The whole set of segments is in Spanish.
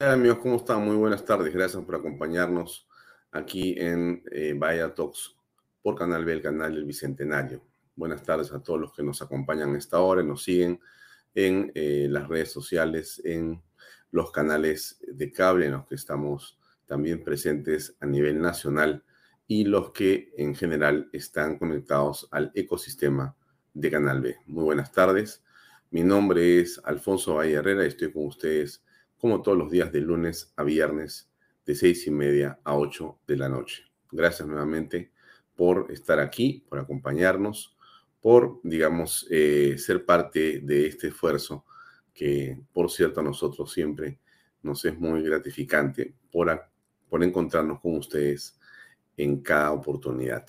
Hola amigos, ¿cómo están? Muy buenas tardes. Gracias por acompañarnos aquí en eh, Talks por Canal B, el canal del Bicentenario. Buenas tardes a todos los que nos acompañan a esta hora y nos siguen en eh, las redes sociales, en los canales de cable en los que estamos también presentes a nivel nacional y los que en general están conectados al ecosistema de Canal B. Muy buenas tardes. Mi nombre es Alfonso Valle Herrera y estoy con ustedes como todos los días de lunes a viernes, de seis y media a ocho de la noche. Gracias nuevamente por estar aquí, por acompañarnos, por, digamos, eh, ser parte de este esfuerzo que, por cierto, a nosotros siempre nos es muy gratificante por, por encontrarnos con ustedes en cada oportunidad.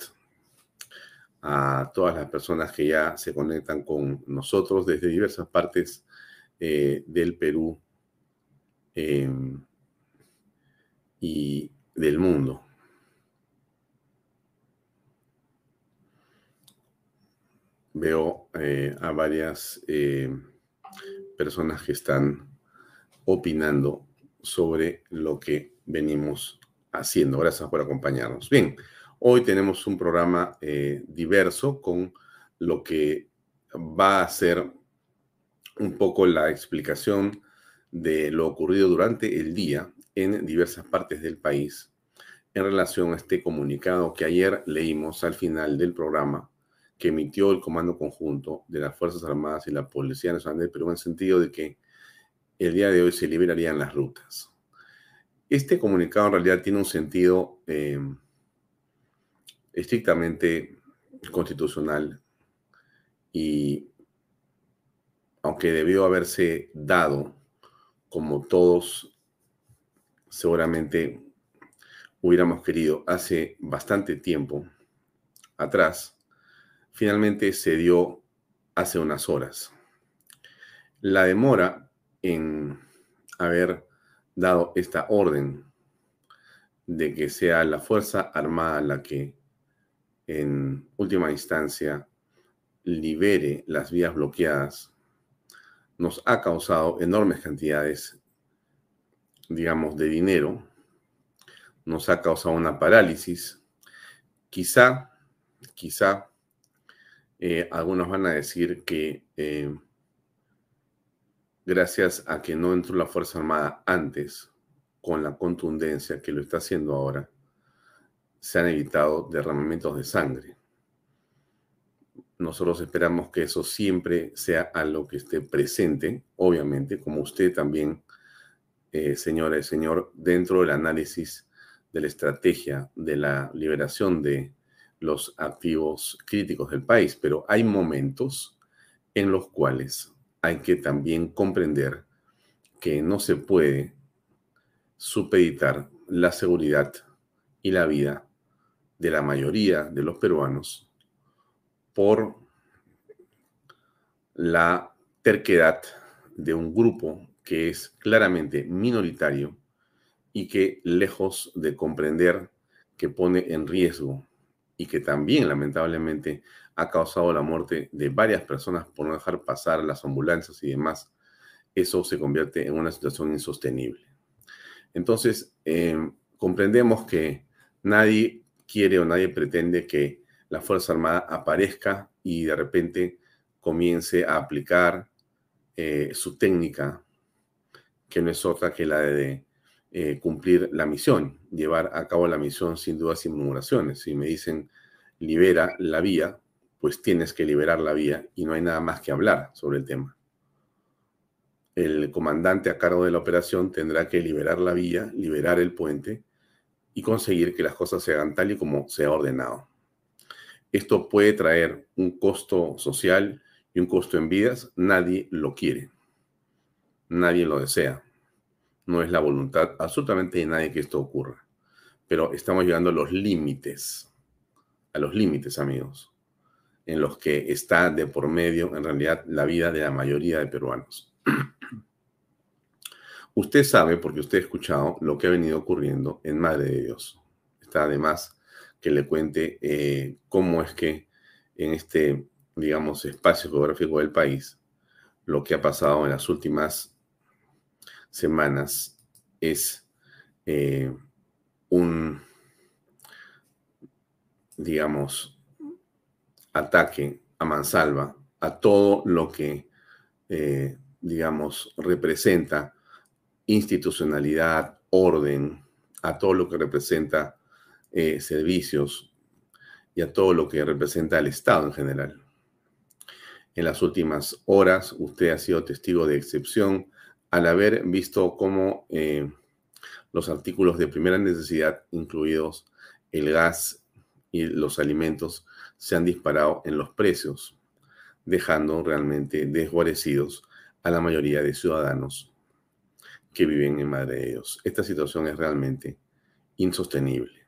A todas las personas que ya se conectan con nosotros desde diversas partes eh, del Perú, Em, y del mundo. Veo eh, a varias eh, personas que están opinando sobre lo que venimos haciendo. Gracias por acompañarnos. Bien, hoy tenemos un programa eh, diverso con lo que va a ser un poco la explicación de lo ocurrido durante el día en diversas partes del país en relación a este comunicado que ayer leímos al final del programa que emitió el Comando Conjunto de las Fuerzas Armadas y la Policía Nacional del Perú en el sentido de que el día de hoy se liberarían las rutas. Este comunicado en realidad tiene un sentido eh, estrictamente constitucional y aunque debió haberse dado como todos seguramente hubiéramos querido hace bastante tiempo atrás, finalmente se dio hace unas horas. La demora en haber dado esta orden de que sea la Fuerza Armada la que en última instancia libere las vías bloqueadas nos ha causado enormes cantidades, digamos, de dinero, nos ha causado una parálisis. Quizá, quizá, eh, algunos van a decir que eh, gracias a que no entró la Fuerza Armada antes, con la contundencia que lo está haciendo ahora, se han evitado derramamientos de sangre. Nosotros esperamos que eso siempre sea a lo que esté presente, obviamente, como usted también, eh, señora y señor, dentro del análisis de la estrategia de la liberación de los activos críticos del país. Pero hay momentos en los cuales hay que también comprender que no se puede supeditar la seguridad y la vida de la mayoría de los peruanos por la terquedad de un grupo que es claramente minoritario y que lejos de comprender que pone en riesgo y que también lamentablemente ha causado la muerte de varias personas por no dejar pasar las ambulancias y demás, eso se convierte en una situación insostenible. Entonces, eh, comprendemos que nadie quiere o nadie pretende que la Fuerza Armada aparezca y de repente comience a aplicar eh, su técnica, que no es otra que la de eh, cumplir la misión, llevar a cabo la misión sin dudas y murmuraciones. Si me dicen libera la vía, pues tienes que liberar la vía y no hay nada más que hablar sobre el tema. El comandante a cargo de la operación tendrá que liberar la vía, liberar el puente y conseguir que las cosas se hagan tal y como se ha ordenado. Esto puede traer un costo social y un costo en vidas. Nadie lo quiere. Nadie lo desea. No es la voluntad absolutamente de nadie que esto ocurra. Pero estamos llegando a los límites. A los límites, amigos. En los que está de por medio, en realidad, la vida de la mayoría de peruanos. Usted sabe, porque usted ha escuchado lo que ha venido ocurriendo en Madre de Dios. Está además que le cuente eh, cómo es que en este, digamos, espacio geográfico del país, lo que ha pasado en las últimas semanas es eh, un, digamos, ataque a mansalva a todo lo que, eh, digamos, representa institucionalidad, orden, a todo lo que representa eh, servicios y a todo lo que representa el Estado en general. En las últimas horas usted ha sido testigo de excepción al haber visto cómo eh, los artículos de primera necesidad, incluidos el gas y los alimentos, se han disparado en los precios, dejando realmente desguarecidos a la mayoría de ciudadanos que viven en Madre de Dios. Esta situación es realmente insostenible.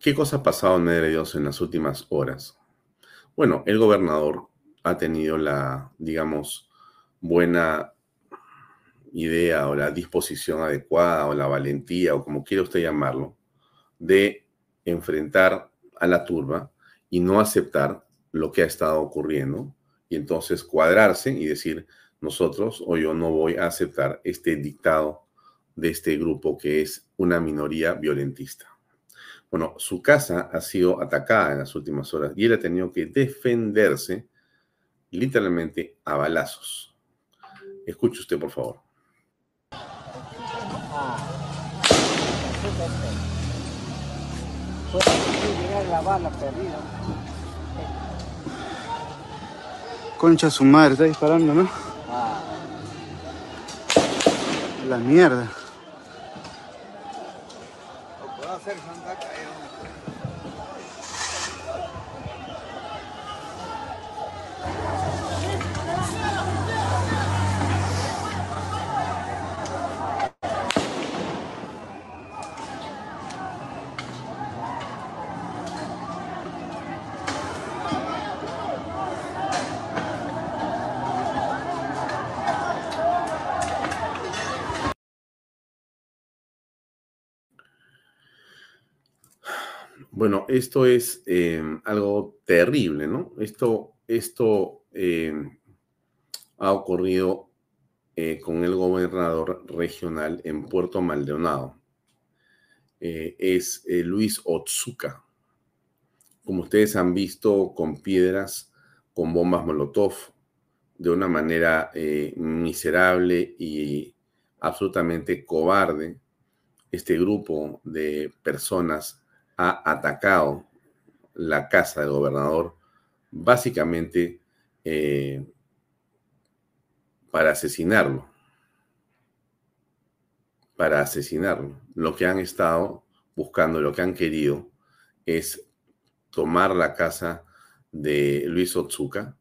¿Qué cosa ha pasado en Madre Dios en las últimas horas? Bueno, el gobernador ha tenido la, digamos, buena idea o la disposición adecuada o la valentía o como quiera usted llamarlo, de enfrentar a la turba y no aceptar lo que ha estado ocurriendo y entonces cuadrarse y decir nosotros o yo no voy a aceptar este dictado de este grupo que es una minoría violentista. Bueno, su casa ha sido atacada en las últimas horas y él ha tenido que defenderse literalmente a balazos. Escuche usted, por favor. Concha su madre, está disparando, ¿no? La mierda. Bueno, esto es em, algo terrible, ¿no? Esto, esto em, ha ocurrido eh, con el gobernador regional en Puerto Maldonado. Eh, es eh, Luis Otsuka. Como ustedes han visto, con piedras, con bombas Molotov, de una manera miserable y absolutamente cobarde, este grupo de personas ha atacado la casa del gobernador básicamente eh, para asesinarlo. Para asesinarlo. Lo que han estado buscando, lo que han querido es tomar la casa de Luis Otsuka,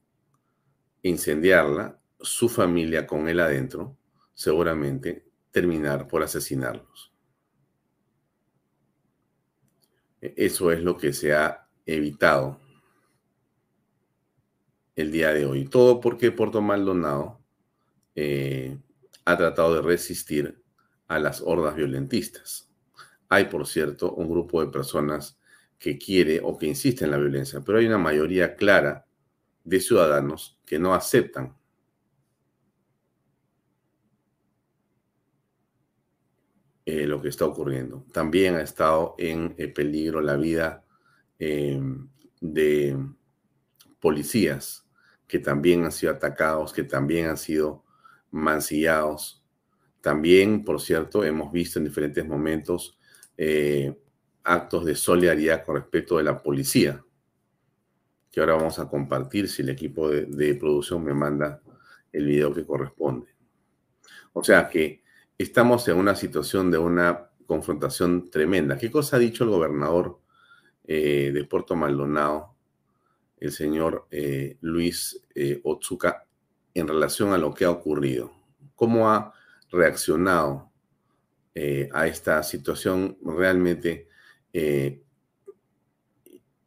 incendiarla, su familia con él adentro, seguramente terminar por asesinarlos. Eso es lo que se ha evitado el día de hoy. Todo porque Puerto Maldonado eh, ha tratado de resistir a las hordas violentistas. Hay, por cierto, un grupo de personas que quiere o que insiste en la violencia, pero hay una mayoría clara de ciudadanos que no aceptan Eh, lo que está ocurriendo. También ha estado en eh, peligro la vida em, de policías que también han sido atacados, que también han sido mancillados También, por cierto, hemos visto en diferentes momentos eh, actos de solidaridad con respecto de la policía, que ahora vamos a compartir si el equipo de, de producción me manda el video que corresponde. O sea que estamos en una situación de una confrontación tremenda. ¿Qué cosa ha dicho el gobernador eh, de Puerto Maldonado, el señor eh, Luis eh, Otsuka, en relación a lo que ha ocurrido? ¿Cómo ha reaccionado a esta situación realmente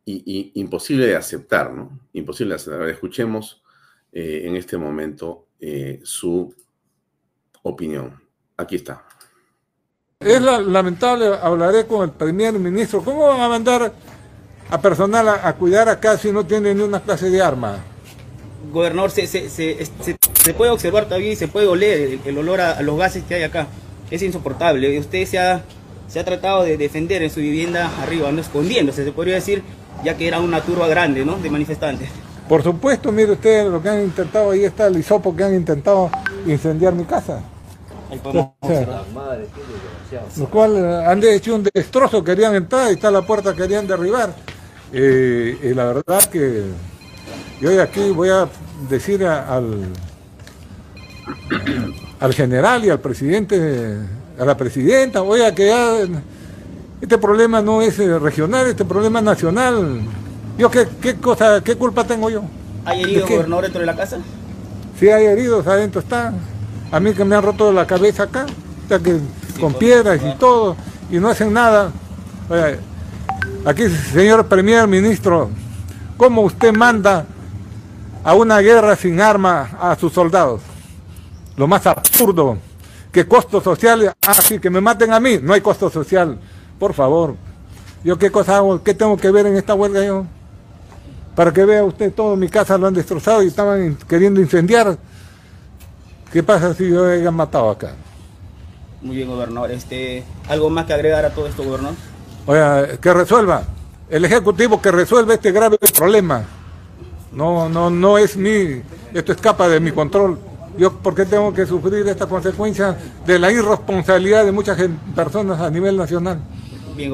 imposible de aceptar, ¿no? Imposible de aceptar. Escuchemos en este momento su opinión. Aquí está. Es lamentable, hablaré con el primer ministro. ¿Cómo van a mandar a personal a, cuidar acá si no tienen ni una clase de arma? Gobernador, se, se, se, se puede observar todavía y se puede oler el, olor a, los gases que hay acá. Es insoportable. Usted se ha, se ha tratado de defender en su vivienda arriba, no escondiéndose, se podría decir, ya que era una turba grande ¿no? de manifestantes. Por supuesto, mire usted lo que han intentado, ahí está el hisopo que han intentado incendiar mi casa. Lo cual eh, han hecho un destrozo, querían entrar y está la puerta, querían derribar. Eh, y la verdad que yo hoy aquí voy a decir al, al general y al presidente, a la presidenta, oiga que ya este problema no es eh, regional, este problema es nacional. Yo qué, qué cosa, qué culpa tengo yo. ¿Hay heridos gobernador dentro de la casa? Sí, hay heridos, adentro están. A mí que me han roto la cabeza acá, que con piedras y todo, y no hacen nada. aquí, señor primer ministro, ¿cómo usted manda a una guerra sin arma a sus soldados? Lo más absurdo. ¿Qué costo social? Ah, sí, que me maten a mí. No hay costo social. Por favor. ¿Yo qué cosa hago? ¿Qué tengo que ver en esta huelga yo? Para que vea usted todo mi casa lo han destrozado y estaban queriendo incendiar. ¿Qué pasa si yo haya matado acá? Muy bien, gobernador. Este, ¿Algo más que agregar a todo esto, gobernador? Oiga, que resuelva. El Ejecutivo que resuelva este grave problema. No, no, no es mi, esto escapa de mi control. Yo, ¿por qué tengo que sufrir esta consecuencia de la irresponsabilidad de muchas personas a nivel nacional? Bien.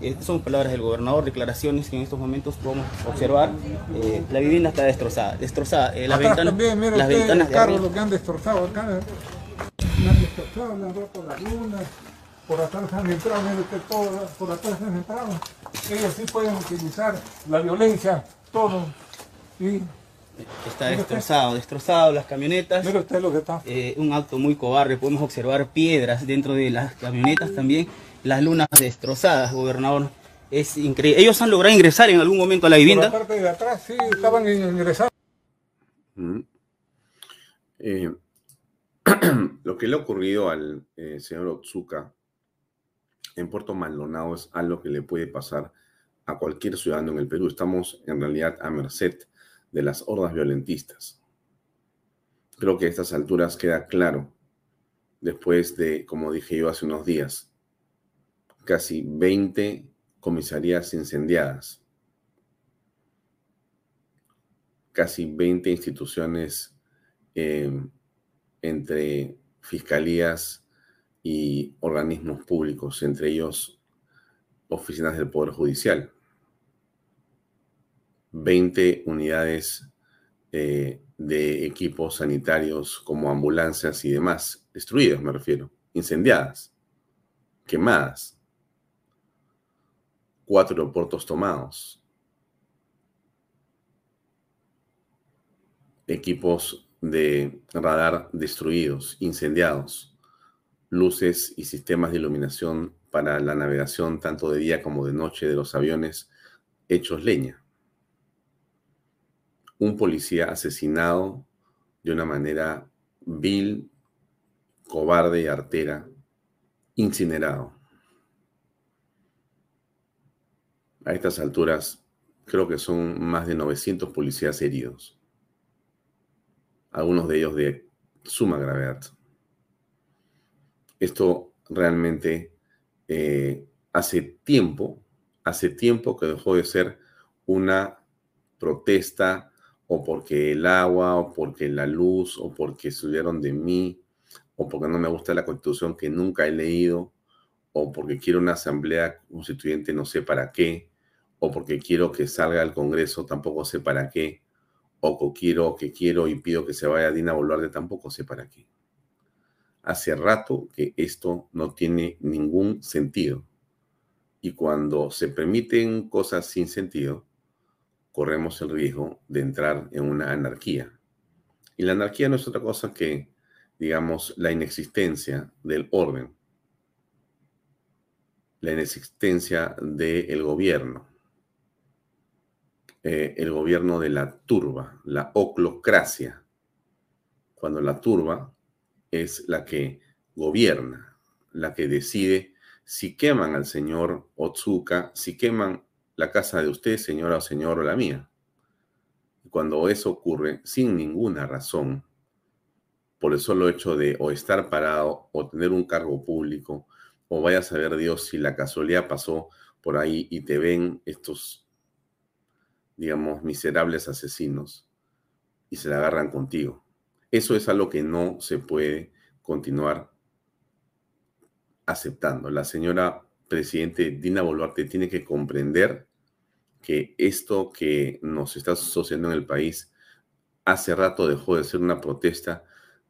Estas son palabras del gobernador, declaraciones que en estos momentos podemos observar. Eh, la vivienda está destrozada, destrozada. Eh, las ventanas, también, mira las ventanas el carro, lo que han destrozado acá. Me han destrozado, me han roto las lunas. Por atrás han entrado, mire usted, todo, por atrás han entrado. Ellos sí pueden utilizar la violencia, todo. Y Está destrozado, destrozado las camionetas. Mira usted lo que está. Eh, un acto muy cobarde. Podemos observar piedras dentro de las camionetas también las lunas destrozadas, gobernador. Es increíble. Ellos han logrado ingresar en algún momento a la vivienda. Por la parte de atrás, sí, estaban ingresando. Mm. Eh, lo que le ha ocurrido al eh, señor Otsuka en Puerto Maldonado es algo que le puede pasar a cualquier ciudadano en el Perú. Estamos en realidad a merced de las hordas violentistas. Creo que a estas alturas queda claro, después de, como dije yo hace unos días, casi 20 comisarías incendiadas, casi 20 instituciones em, entre fiscalías y organismos públicos, entre ellos oficinas del Poder Judicial, 20 unidades eh, de equipos sanitarios como ambulancias y demás, destruidas me refiero, incendiadas, quemadas cuatro aeropuertos tomados, equipos de radar destruidos, incendiados, luces y sistemas de iluminación para la navegación tanto de día como de noche de los aviones hechos leña. Un policía asesinado de una manera vil, cobarde y artera, incinerado. A estas alturas, creo que son más de 900 policías heridos, algunos de ellos de suma gravedad. Esto realmente eh, hace tiempo, hace tiempo que dejó de ser una protesta o porque el agua o porque la luz o porque subieron de mí o porque no me gusta la constitución que nunca he leído, o porque quiero una asamblea constituyente no sé para qué, o porque quiero que salga al Congreso tampoco sé para qué, o que quiero, que quiero y pido que se vaya Dina Boluarte tampoco sé para qué. Hace rato que esto no tiene ningún sentido. Y cuando se permiten cosas sin sentido, corremos el riesgo de entrar en una anarquía. Y la anarquía no es otra cosa que, digamos, la inexistencia del orden, la inexistencia del gobierno, eh, el gobierno de la turba, la oclocracia, cuando la turba es la que gobierna, la que decide si queman al señor Otsuka, si queman la casa de usted, señora o señor, o la mía. Cuando eso ocurre sin ninguna razón, por el solo hecho de o estar parado o tener un cargo público, o vaya a saber Dios si la casualidad pasó por ahí y te ven estos, digamos, miserables asesinos y se la agarran contigo. Eso es algo que no se puede continuar aceptando. La señora presidente Dina Boluarte tiene que comprender que esto que nos está sucediendo en el país hace rato dejó de ser una protesta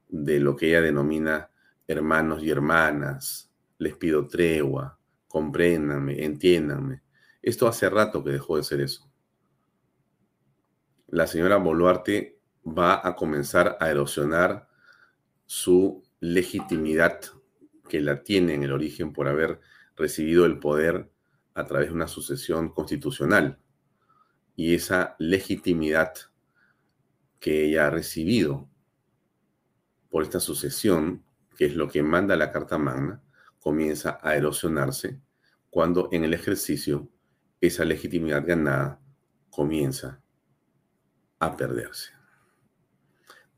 de lo que ella denomina hermanos y hermanas. Les pido tregua, compréndanme, entiéndanme. Esto hace rato que dejó de ser eso. La señora Boluarte va a comenzar a erosionar su legitimidad que la tiene en el origen por haber recibido el poder a través de una sucesión constitucional. Y esa legitimidad que ella ha recibido por esta sucesión, que es lo que manda la Carta Magna, comienza a erosionarse cuando en el ejercicio esa legitimidad ganada comienza a perderse.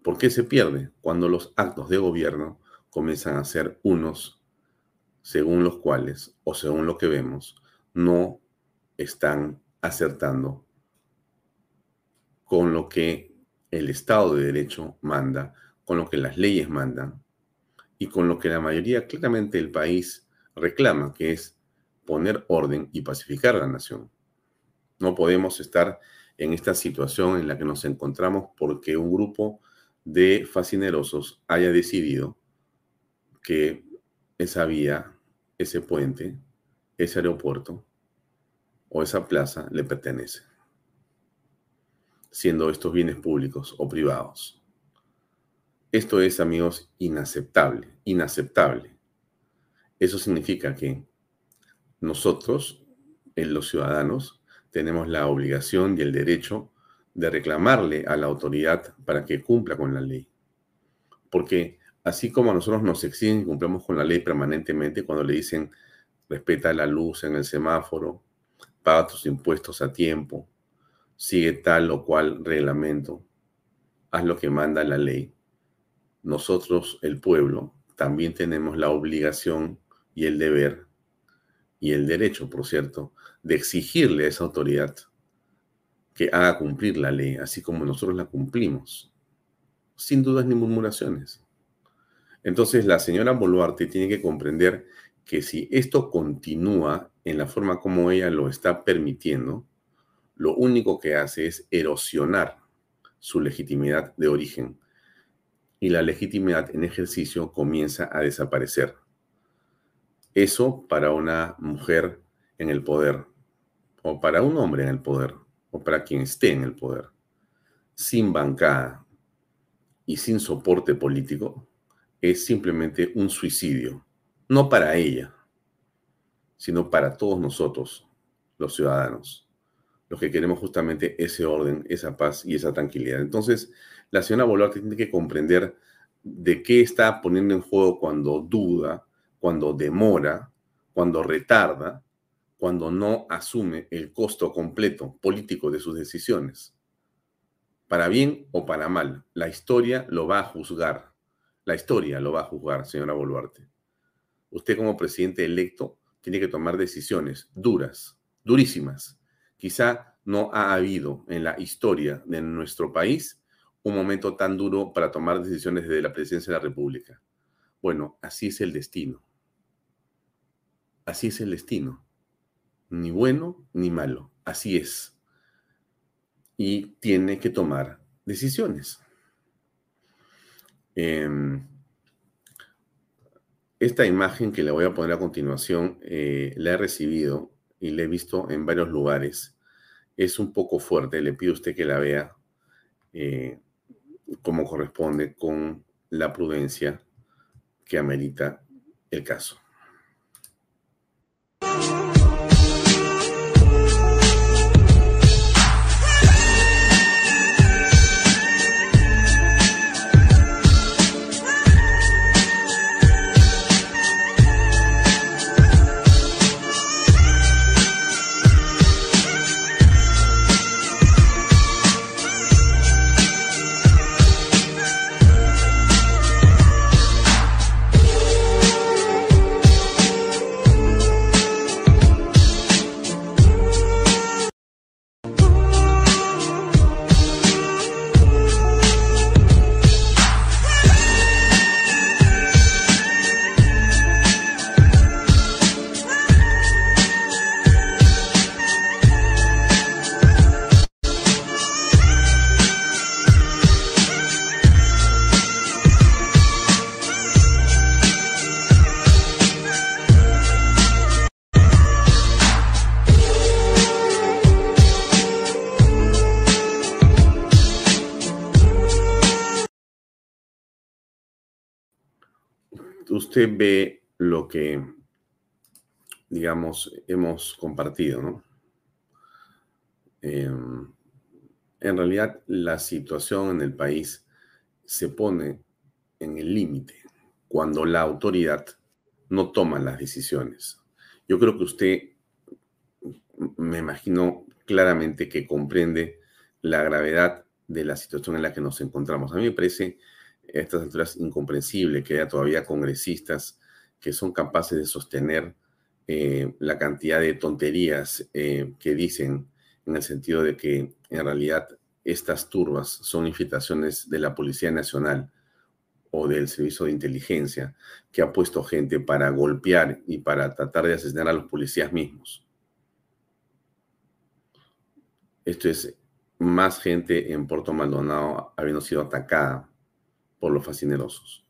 ¿Por qué se pierde? Cuando los actos de gobierno comienzan a ser unos según los cuales, o según lo que vemos, no están acertando con lo que el Estado de Derecho manda, con lo que las leyes mandan y con lo que la mayoría claramente del país reclama, que es poner orden y pacificar la nación. No podemos estar en esta situación en la que nos encontramos porque un grupo de fascinerosos haya decidido que esa vía, ese puente, ese aeropuerto o esa plaza le pertenece, siendo estos bienes públicos o privados. Esto es, amigos, inaceptable, inaceptable. Eso significa que nosotros, los ciudadanos, tenemos la obligación y el derecho de reclamarle a la autoridad para que cumpla con la ley. Porque así como a nosotros nos exigen que cumplamos con la ley permanentemente cuando le dicen respeta la luz en el semáforo, paga tus impuestos a tiempo, sigue tal o cual reglamento, haz lo que manda la ley. Nosotros, el pueblo, también tenemos la obligación y el deber y el derecho, por cierto, de exigirle a esa autoridad que haga cumplir la ley, así como nosotros la cumplimos, sin dudas ni murmuraciones. Entonces, la señora Boluarte tiene que comprender que si esto continúa en la forma como ella lo está permitiendo, lo único que hace es erosionar su legitimidad de origen y la legitimidad en ejercicio comienza a desaparecer. Eso para una mujer en el poder o para un hombre en el poder o para quien esté en el poder, sin bancada y sin soporte político, es simplemente un suicidio. No para ella, sino para todos nosotros, los ciudadanos, los que queremos justamente ese orden, esa paz y esa tranquilidad. Entonces, la señora Boluarte tiene que comprender de qué está poniendo en juego cuando duda, cuando demora, cuando retarda cuando no asume el costo completo político de sus decisiones. Para bien o para mal, la historia lo va a juzgar. La historia lo va a juzgar, señora Boluarte. Usted como presidente electo tiene que tomar decisiones duras, durísimas. Quizá no ha habido en la historia de nuestro país un momento tan duro para tomar decisiones desde la presidencia de la República. Bueno, así es el destino. Así es el destino. Ni bueno ni malo. Así es. Y tiene que tomar decisiones. Em, esta imagen que le voy a poner a continuación eh, la he recibido y la he visto en varios lugares. Es un poco fuerte, le pido a usted que la vea eh, como corresponde con la prudencia que amerita el caso. Usted ve lo que, digamos, hemos compartido, ¿no? Em, en realidad, la situación en el país se pone en el límite cuando la autoridad no toma las decisiones. Yo creo que usted, me imagino claramente que comprende la gravedad de la situación en la que nos encontramos. A mí me parece a estas alturas incomprensible que haya todavía congresistas que son capaces de sostener eh, la cantidad de tonterías eh, que dicen en el sentido de que en realidad estas turbas son infiltraciones de la Policía Nacional o del Servicio de Inteligencia que ha puesto gente para golpear y para tratar de asesinar a los policías mismos. Esto es más gente en Puerto Maldonado habiendo sido atacada por los fascinerosos.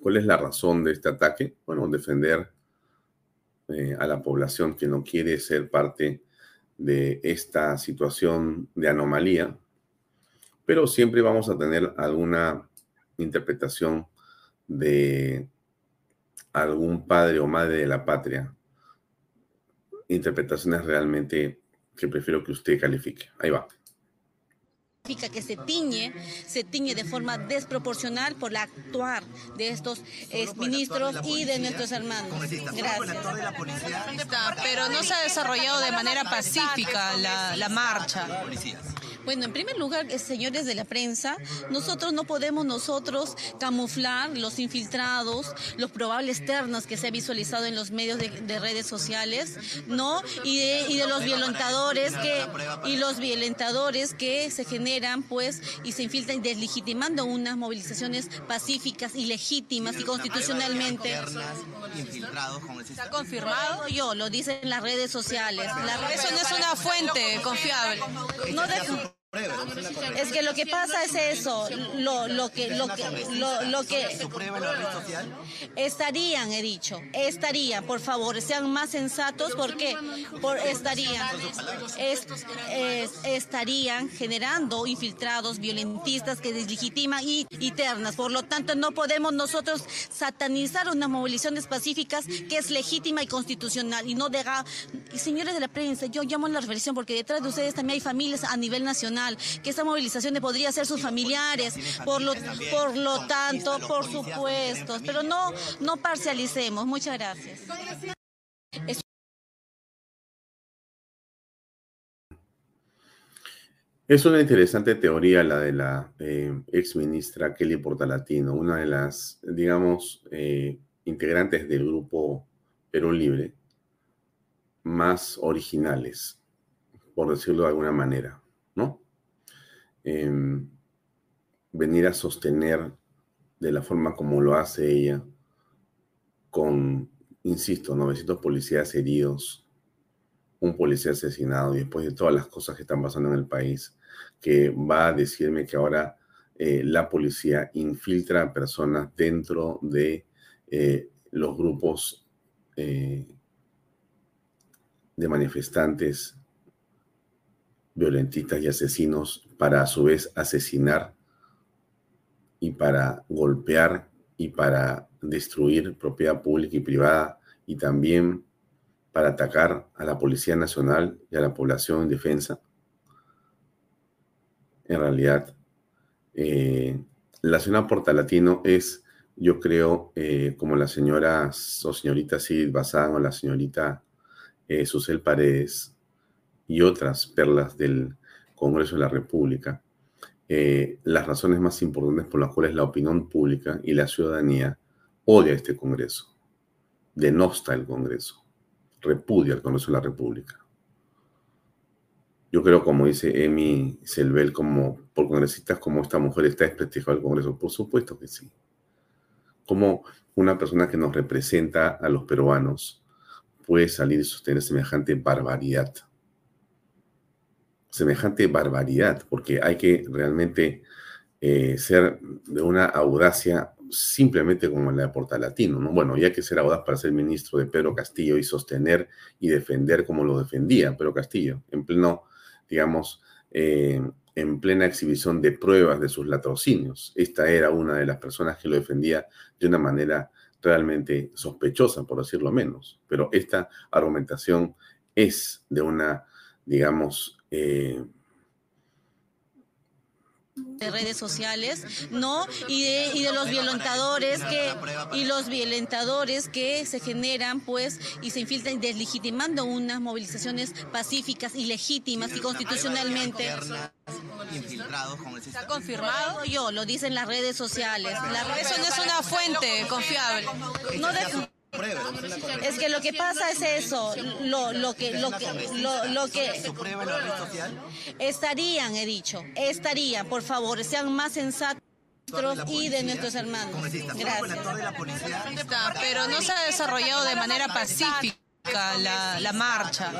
¿Cuál es la razón de este ataque? Bueno, defender eh, a la población que no quiere ser parte de esta situación de anomalía, pero siempre vamos a tener alguna interpretación de algún padre o madre de la patria. Interpretaciones realmente que prefiero que usted califique. Ahí va que se tiñe, se tiñe de forma desproporcional por la actuar de estos ministros y de nuestros hermanos. Gracias. pero no se ha desarrollado de manera pacífica la, la marcha. Bueno, en primer lugar, eh, señores de la prensa, nosotros no podemos nosotros camuflar los infiltrados, los probables ternos que se ha visualizado en los medios de, redes sociales, ¿no? Y de, los violentadores que y los violentadores que se generan, pues, y se infiltran deslegitimando unas movilizaciones pacíficas y legítimas y constitucionalmente. ¿Está confirmado? Yo, lo dicen las redes sociales. Eso no es una fuente confiable. No de, es que lo que pasa es eso, lo, lo que, lo que, lo, lo que estarían, he dicho, estarían, por favor, sean más sensatos, porque por estarían, estarían generando infiltrados, violentistas que deslegitiman y, eternas. Por lo tanto, no podemos nosotros satanizar unas movilizaciones pacíficas que es legítima y constitucional y no deja, señores de la prensa, yo llamo a la reflexión porque detrás de ustedes también hay familias a nivel nacional que esta movilización podría ser sus familiares, por lo, por lo tanto, por supuesto, pero no, no parcialicemos. Muchas gracias. Es una interesante teoría la de la eh, ex ministra Kelly Portalatino, una de las, digamos, eh, integrantes del grupo Perú Libre más originales, por decirlo de alguna manera. Em, venir a sostener de la forma como lo hace ella, con, insisto, 900 policías heridos, un policía asesinado y después de todas las cosas que están pasando en el país, que va a decirme que ahora eh, la policía infiltra a personas dentro de eh, los grupos eh, de manifestantes violentistas y asesinos para a su vez asesinar y para golpear y para destruir propiedad pública y privada y también para atacar a la Policía Nacional y a la población en defensa. En realidad, eh, la señora Portalatino es, yo creo, eh, como la señora o señorita Sid Bazán o la señorita eh, Susel Paredes y otras perlas del Congreso de la República, las razones más importantes por las cuales la opinión pública y la ciudadanía odia este Congreso, denosta el Congreso repudia al Congreso de la República. Yo creo, como dice Emi Selvel, como por congresistas como esta mujer está desprestigiado el Congreso. Por supuesto que sí. Como una persona que nos representa a los peruanos puede salir y sostener semejante barbaridad. Semejante barbaridad, porque hay que realmente eh, ser de una audacia simplemente como la de Portalatino, ¿no? Bueno, ya que ser audaz para ser ministro de Pedro Castillo y sostener y defender como lo defendía Pedro Castillo, en pleno, digamos, eh, en plena exhibición de pruebas de sus latrocinios. Esta era una de las personas que lo defendía de una manera realmente sospechosa, por decirlo menos. Pero esta argumentación es de una, digamos, eh, de redes sociales, ¿no? Y de, y de los violentadores que y los violentadores que se generan, pues, y se infiltran deslegitimando unas movilizaciones pacíficas y legítimas y constitucionalmente. ¿Está confirmado? Yo, lo dicen las redes sociales. La Eso no es una fuente confiable. No de, es que lo que pasa es eso, lo, lo que, lo que, lo, lo que estarían, he dicho, estarían, por favor, sean más sensatos y de nuestros hermanos. Gracias. Pero no se ha desarrollado de manera pacífica la, la marcha.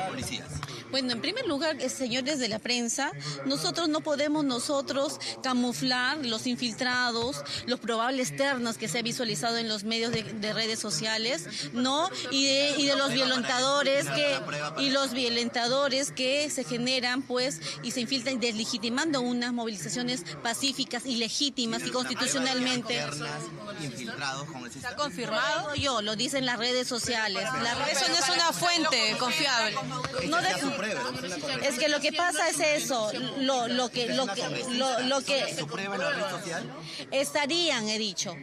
Bueno, en primer lugar, eh, señores de la prensa, nosotros no podemos nosotros camuflar los infiltrados, los probables ternos que se ha visualizado en los medios de, redes sociales, ¿no? Y de, y de los violentadores que y los violentadores que se generan, pues, y se infiltran deslegitimando unas movilizaciones pacíficas y legítimas y constitucionalmente. ¿Está confirmado? Yo, lo dicen las redes sociales. Eso no es una fuente confiable. No de, es que lo que pasa es eso, lo, lo que, lo que, lo, lo que estarían, he dicho.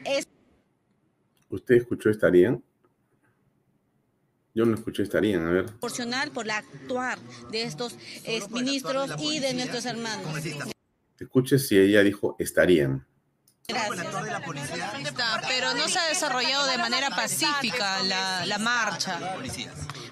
¿Usted escuchó estarían? Yo no escuché estarían, a ver. Proporcional por la actuar de estos ministros y de nuestros hermanos. Escuche si ella dijo estarían. Gracias. Pero no se ha desarrollado de manera pacífica la, la marcha.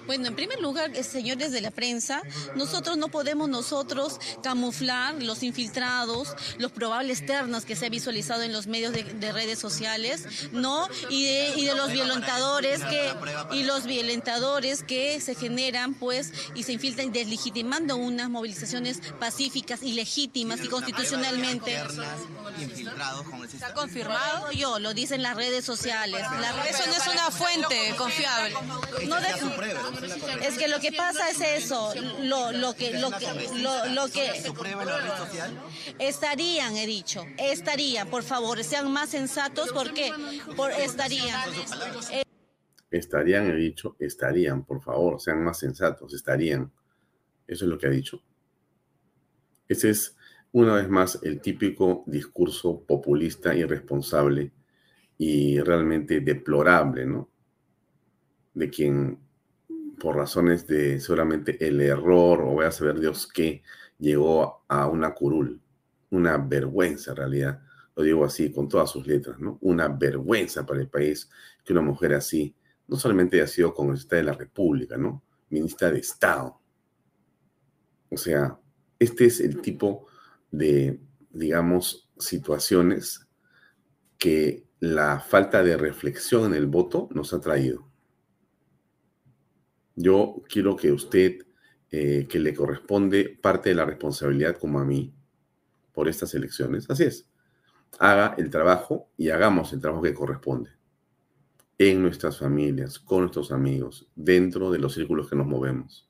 Bueno, en primer lugar, eh, señores de la prensa, nosotros no podemos nosotros camuflar los infiltrados, los probables ternos que se ha visualizado en los medios de, redes sociales, ¿no? Y de, y de los violentadores que y los violentadores que se generan, pues, y se infiltran deslegitimando unas movilizaciones pacíficas y legítimas y constitucionalmente. ¿Está confirmado? Yo, lo dicen las redes sociales. Eso no es una fuente confiable. No de, es que lo que pasa es eso, lo, lo que, lo que, lo, lo que estarían, he dicho, estarían, por favor, sean más sensatos, porque por estarían. Estarían, he dicho, estarían, por favor, sean más sensatos, estarían. Eso es lo que ha dicho. Ese es, una vez más, el típico discurso populista, irresponsable y realmente deplorable, ¿no? De quien por razones de seguramente el error o voy a saber Dios qué, llegó a una curul. Una vergüenza en realidad, lo digo así con todas sus letras, ¿no? Una vergüenza para el país que una mujer así no solamente haya sido congresista de la República, ¿no? Ministra de Estado. O sea, este es el tipo de, digamos, situaciones que la falta de reflexión en el voto nos ha traído. Yo quiero que usted, eh, que le corresponde parte de la responsabilidad como a mí por estas elecciones, así es, haga el trabajo y hagamos el trabajo que corresponde en nuestras familias, con nuestros amigos, dentro de los círculos que nos movemos,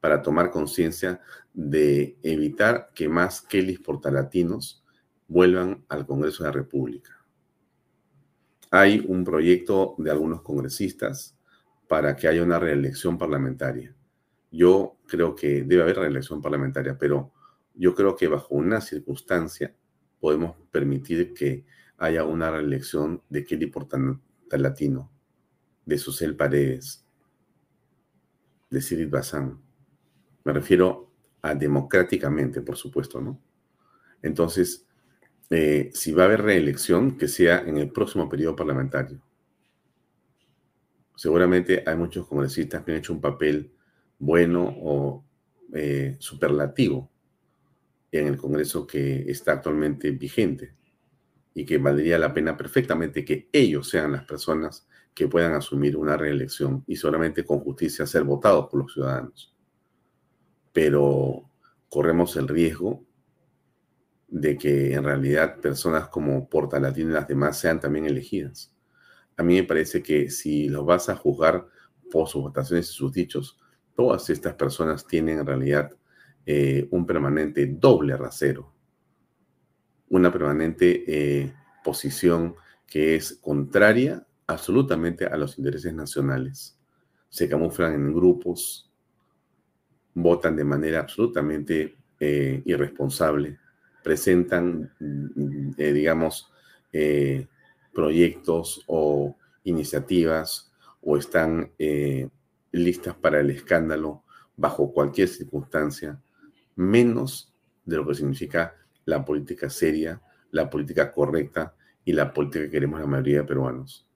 para tomar conciencia de evitar que más Kellys portalatinos vuelvan al Congreso de la República. Hay un proyecto de algunos congresistas para que haya una reelección parlamentaria. Yo creo que debe haber reelección parlamentaria, pero yo creo que bajo una circunstancia podemos permitir que haya una reelección de Kelly Portalatino, de Susel Paredes, de Sirit Bazán. Me refiero a democráticamente, por supuesto, ¿no? Entonces, eh, si va a haber reelección, que sea en el próximo periodo parlamentario. Seguramente hay muchos congresistas que han hecho un papel bueno o eh, superlativo en el Congreso que está actualmente vigente y que valdría la pena perfectamente que ellos sean las personas que puedan asumir una reelección y solamente con justicia ser votados por los ciudadanos. Pero corremos el riesgo de que en realidad personas como Portalatín y las demás sean también elegidas. A mí me parece que si los vas a juzgar por sus votaciones y sus dichos, todas estas personas tienen en realidad eh, un permanente doble rasero, una permanente eh, posición que es contraria absolutamente a los intereses nacionales. Se camuflan en grupos, votan de manera absolutamente eh, irresponsable presentan, mm, eh, digamos, proyectos o iniciativas o están eh, listas para el escándalo bajo cualquier circunstancia, menos de lo que significa la política seria, la política correcta y la política que queremos la mayoría de peruanos.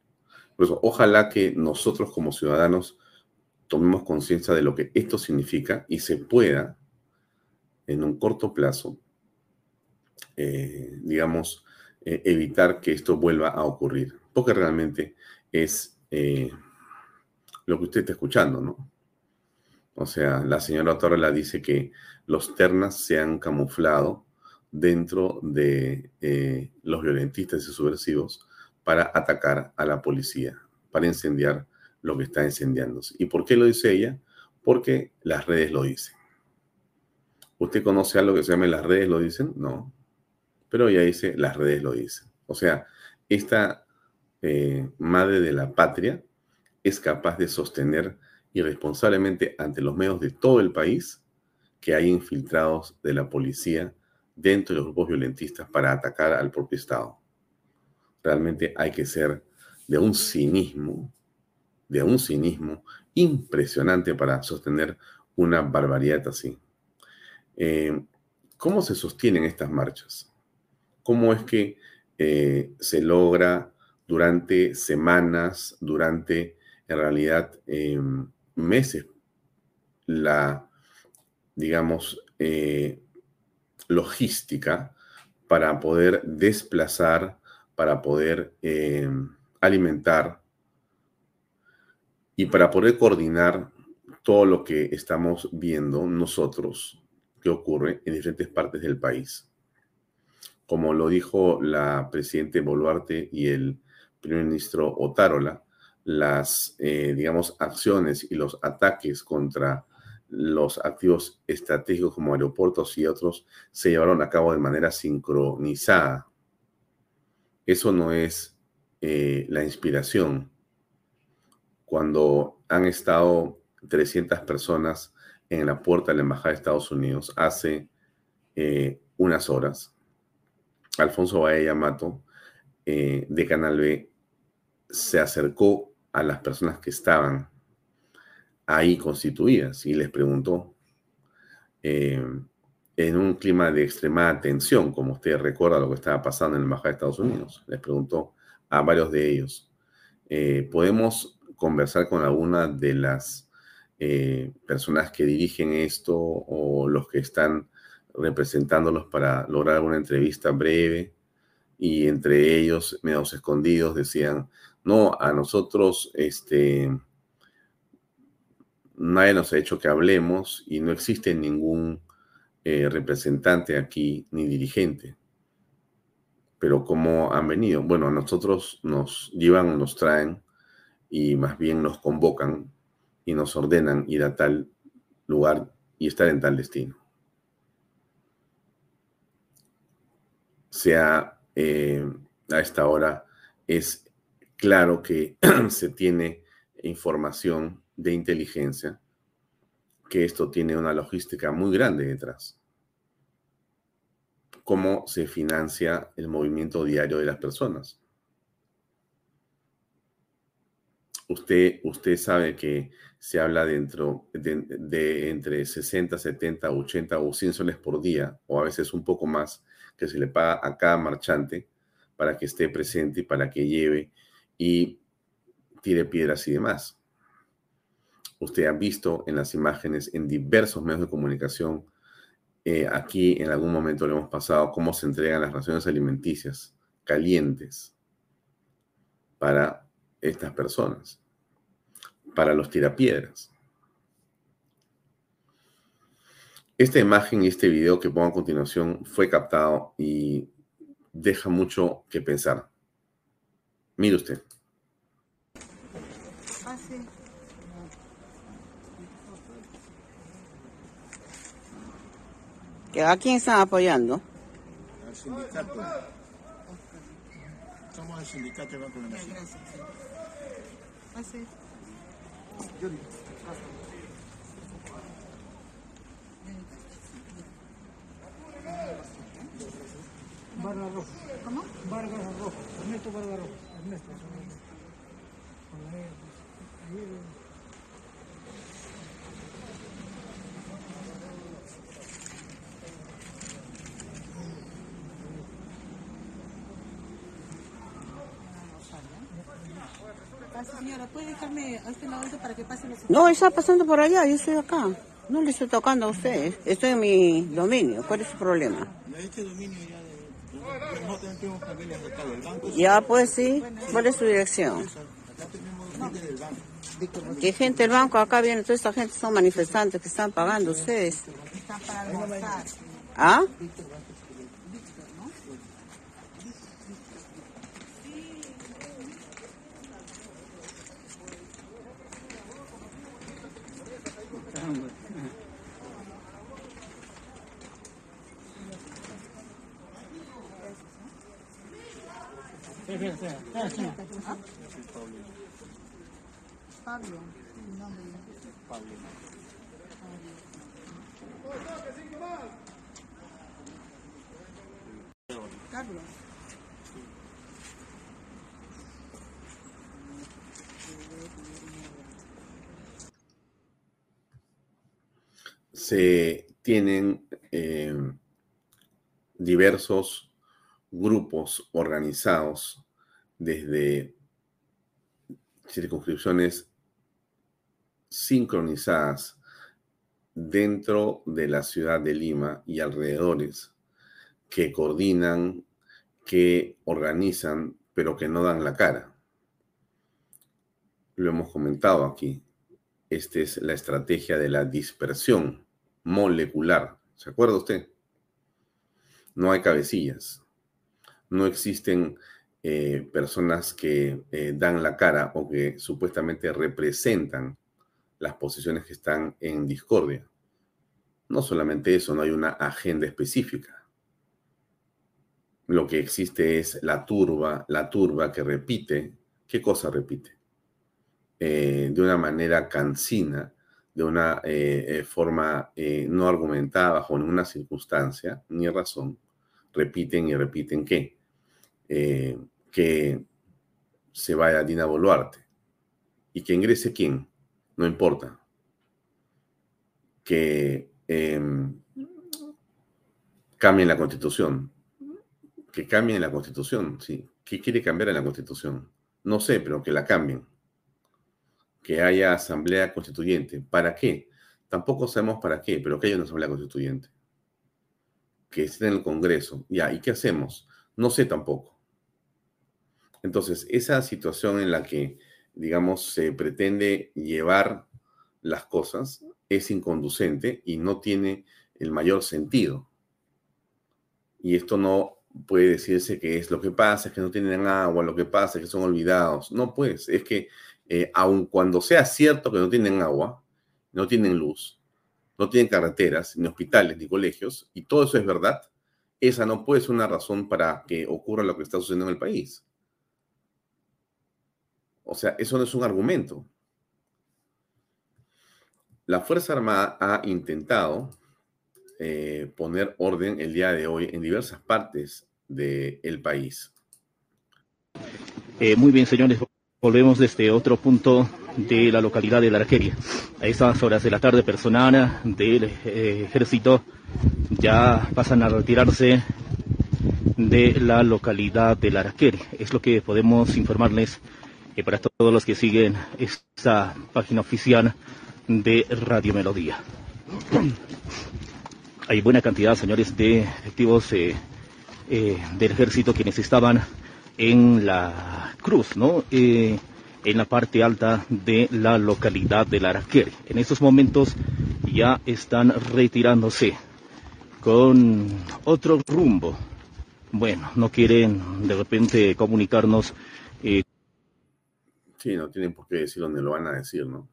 Por eso, ojalá que nosotros como ciudadanos tomemos conciencia de lo que esto significa y se pueda, en un corto plazo, eh, digamos, eh, evitar que esto vuelva a ocurrir, porque realmente es eh, lo que usted está escuchando, ¿no? O sea, la señora Torrela dice que los ternas se han camuflado dentro de los violentistas y subversivos para atacar a la policía, para incendiar lo que está incendiándose. ¿Y por qué lo dice ella? Porque las redes lo dicen. ¿Usted conoce algo que se llama las redes lo dicen? No pero ya dice, las redes lo dicen. O sea, esta eh, madre de la patria es capaz de sostener irresponsablemente ante los medios de todo el país que hay infiltrados de la policía dentro de los grupos violentistas para atacar al propio Estado. Realmente hay que ser de un cinismo, de un cinismo impresionante para sostener una barbaridad así. Eh, ¿Cómo se sostienen estas marchas? Cómo es que eh, se logra durante semanas, durante en realidad em, meses, la, digamos, eh, logística para poder desplazar, para poder em, alimentar y para poder coordinar todo lo que estamos viendo nosotros que ocurre en diferentes partes del país como lo dijo la presidenta Boluarte y el primer ministro Otárola, las, eh, digamos, acciones y los ataques contra los activos estratégicos como aeropuertos y otros se llevaron a cabo de manera sincronizada. Eso no es eh, la inspiración. Cuando han estado 300 personas en la puerta de la Embajada de Estados Unidos hace eh, unas horas, Alfonso Baella Mato, eh, de Canal B, se acercó a las personas que estaban ahí constituidas y les preguntó eh, en un clima de extremada tensión, como usted recuerda lo que estaba pasando en la Embajada de Estados Unidos. Les preguntó a varios de ellos, eh, ¿podemos conversar con alguna de las personas que dirigen esto o los que están representándolos para lograr una entrevista breve? Y entre ellos, medios escondidos, decían, no, a nosotros, este, nadie nos ha hecho que hablemos y no existe ningún eh, representante aquí ni dirigente. Pero ¿cómo han venido? Bueno, a nosotros nos llevan nos traen y más bien nos convocan y nos ordenan ir a tal lugar y estar en tal destino. Sea eh, a esta hora, es claro que se tiene información de inteligencia que esto tiene una logística muy grande detrás. ¿Cómo se financia el movimiento diario de las personas? Usted, usted sabe que se habla dentro de, de, entre 60, 70, 80 o 100 soles por día, o a veces un poco más, que se le paga a cada marchante para que esté presente para que lleve y tire piedras y demás usted ha visto en las imágenes en diversos medios de comunicación, eh, aquí en algún momento le hemos pasado cómo se entregan las raciones alimenticias calientes para estas personas, para los tirapiedras. Esta imagen y este video que pongo a continuación fue captado y deja mucho que pensar. Mire usted. ¿A quién están apoyando? Al sindicato. Somos el sindicato de Banco de Nación. Vargas Rojo. ¿Cómo? Vargas Rojo. Ernesto Vargas Rojo. Ernesto. Señora, ¿puede dejarme a este lado para que pase los... No, está pasando por allá, yo estoy acá. No le estoy tocando a usted, estoy en mi dominio. ¿Cuál es su problema? Este dominio ya de... No tenemos banco. Ya, pues sí. ¿Cuál es su dirección? Acá tenemos gente del banco. ¿Qué gente del banco? Acá viene toda esta gente, son manifestantes que están pagando ustedes. Están para almorzar. ¿Ah? Se tienen eh, diversos grupos organizados desde circunscripciones sincronizadas dentro de la ciudad de Lima y alrededores que coordinan, que organizan, pero que no dan la cara. Lo hemos comentado aquí. Esta es la estrategia de la dispersión molecular. ¿Se acuerda usted? No hay cabecillas. No existen eh, personas que eh, dan la cara o que supuestamente representan las posiciones que están en discordia. No solamente eso, no hay una agenda específica. Lo que existe es la turba, la turba que repite. ¿Qué cosa repite? Eh, de una manera cansina, de una forma no argumentada bajo ninguna circunstancia ni razón, repiten y repiten qué? Eh, que se vaya Dina Boluarte y que ingrese quién, no importa, que em, cambien la constitución. Que cambien la constitución, sí. ¿Qué quiere cambiar en la constitución? No sé, pero que la cambien. Que haya asamblea constituyente. ¿Para qué? Tampoco sabemos para qué, pero que haya una asamblea constituyente. Que esté en el Congreso. Ya, ¿y qué hacemos? No sé tampoco. Entonces, esa situación en la que, digamos, se pretende llevar las cosas es inconducente y no tiene el mayor sentido. Y esto no puede decirse que es lo que pasa, es que no tienen agua, lo que pasa es que son olvidados. No, pues, es que eh, aun cuando sea cierto que no tienen agua, no tienen luz, no tienen carreteras, ni hospitales, ni colegios, y todo eso es verdad, esa no puede ser una razón para que ocurra lo que está sucediendo en el país. O sea, eso no es un argumento. La Fuerza Armada ha intentado eh, poner orden el día de hoy en diversas partes del país. Eh, muy bien, señores, volvemos desde otro punto de la localidad de la Arqueria. A esas horas de la tarde, personal del eh, ejército ya pasan a retirarse de la localidad de la. Es lo que podemos informarles para todos los que siguen esta página oficial de Radio Melodía. Hay buena cantidad, señores, de efectivos eh, eh, del ejército quienes estaban en la cruz, ¿no? Eh, en la parte alta de la localidad de Laraquer. En estos momentos ya están retirándose con otro rumbo. Bueno, no quieren de repente comunicarnos Sí, no tienen por qué decir dónde lo van a decir, ¿no?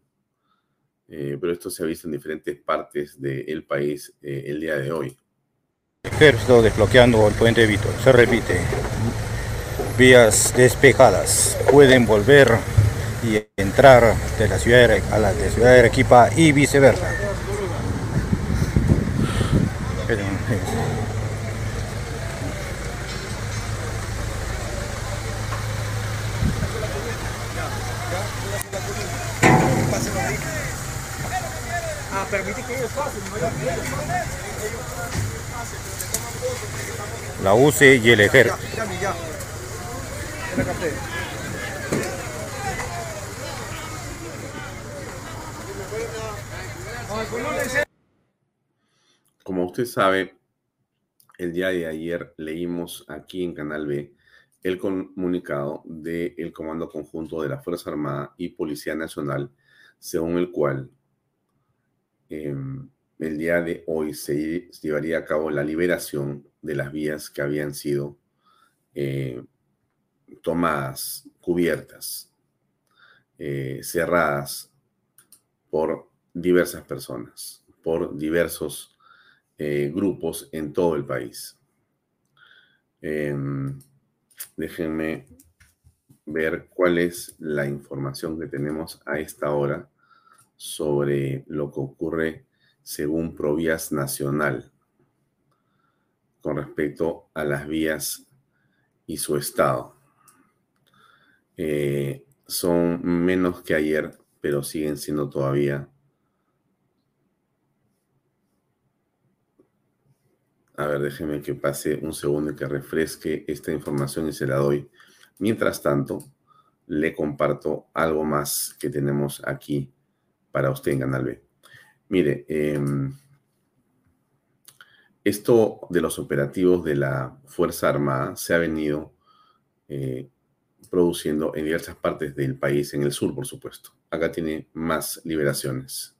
Eh, pero esto se ha visto en diferentes partes del país eh, el día de hoy. Ejército desbloqueando el puente Víctor. Se repite. Vías despejadas. Pueden volver y entrar de la ciudad de, a la de ciudad de Arequipa y viceversa. La UCE y el ejército. Como usted sabe, el día de ayer leímos aquí en Canal B el comunicado del Comando Conjunto de la Fuerza Armada y Policía Nacional, según el cual Em, el día de hoy se llevaría a cabo la liberación de las vías que habían sido eh, tomadas, cubiertas, eh, cerradas por diversas personas, por diversos eh, grupos en todo el país. Em, déjenme ver cuál es la información que tenemos a esta hora sobre lo que ocurre según Provías Nacional con respecto a las vías y su estado. Eh, son menos que ayer, pero siguen siendo todavía A ver, déjeme que pase un segundo y que refresque esta información y se la doy. Mientras tanto, le comparto algo más que tenemos aquí para usted en Canal B. Mire, em, esto de los operativos de la Fuerza Armada se ha venido eh, produciendo en diversas partes del país, en el sur, por supuesto. Acá tiene más liberaciones.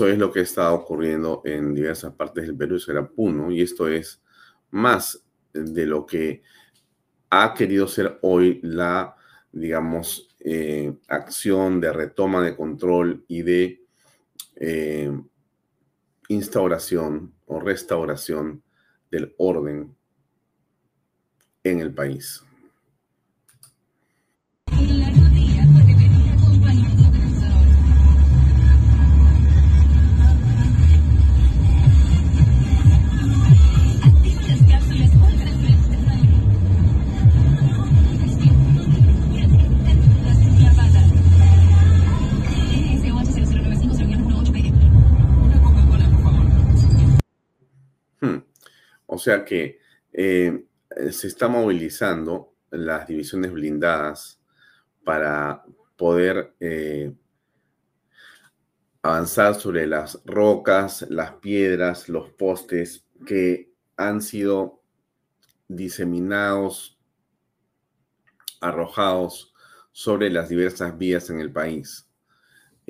Eso es lo que está ocurriendo en diversas partes del Perú, será Puno, y esto es más de lo que ha querido ser hoy la, digamos, eh, acción de retoma de control y de eh, instauración o restauración del orden en el país. Sea que eh, se está movilizando las divisiones blindadas para poder eh, avanzar sobre las rocas, las piedras, los postes que han sido diseminados, arrojados sobre las diversas vías en el país.